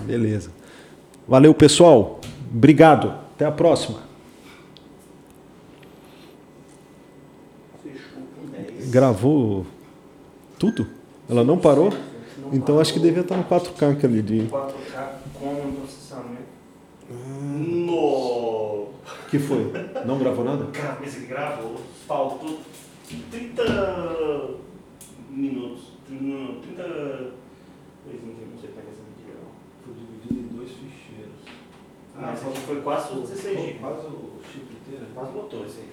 Beleza. Valeu, pessoal. Obrigado. Até a próxima. Gravou tudo? Ela não parou? Então acho que devia estar no 4K aquele dia. 4K com processamento. No. que foi? Não gravou nada? Esse gravou. Faltou 30 minutos. 30. Não sei como é que é essa medida. Foi dividido em dois ficheiros. Ah, esse aqui foi quase o 16 GB. Quase o chip inteiro. Quase botou esse aí.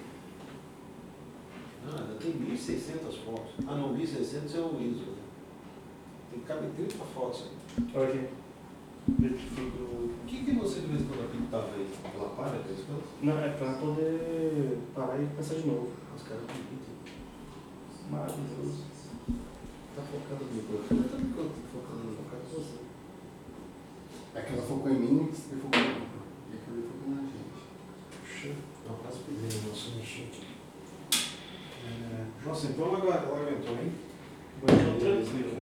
Ah, ainda tem 1.600 fotos. Ah, não, 1.600 é o ISO. Tem que caber 30 fotos aí. O que, que você de vez em quando pintava aí? Ela para de vez em quando? Não, é pra poder parar e começar de novo. Os caras pintam. Maravilhoso. Tá focando no microfone, tá focando no você. É que ela focou em mim e focou em mim. E aquilo focou na gente. Não, quase pisei no nosso enchente. É, Nossa, então ela, ela aguentou, hein? Então, tranquilo.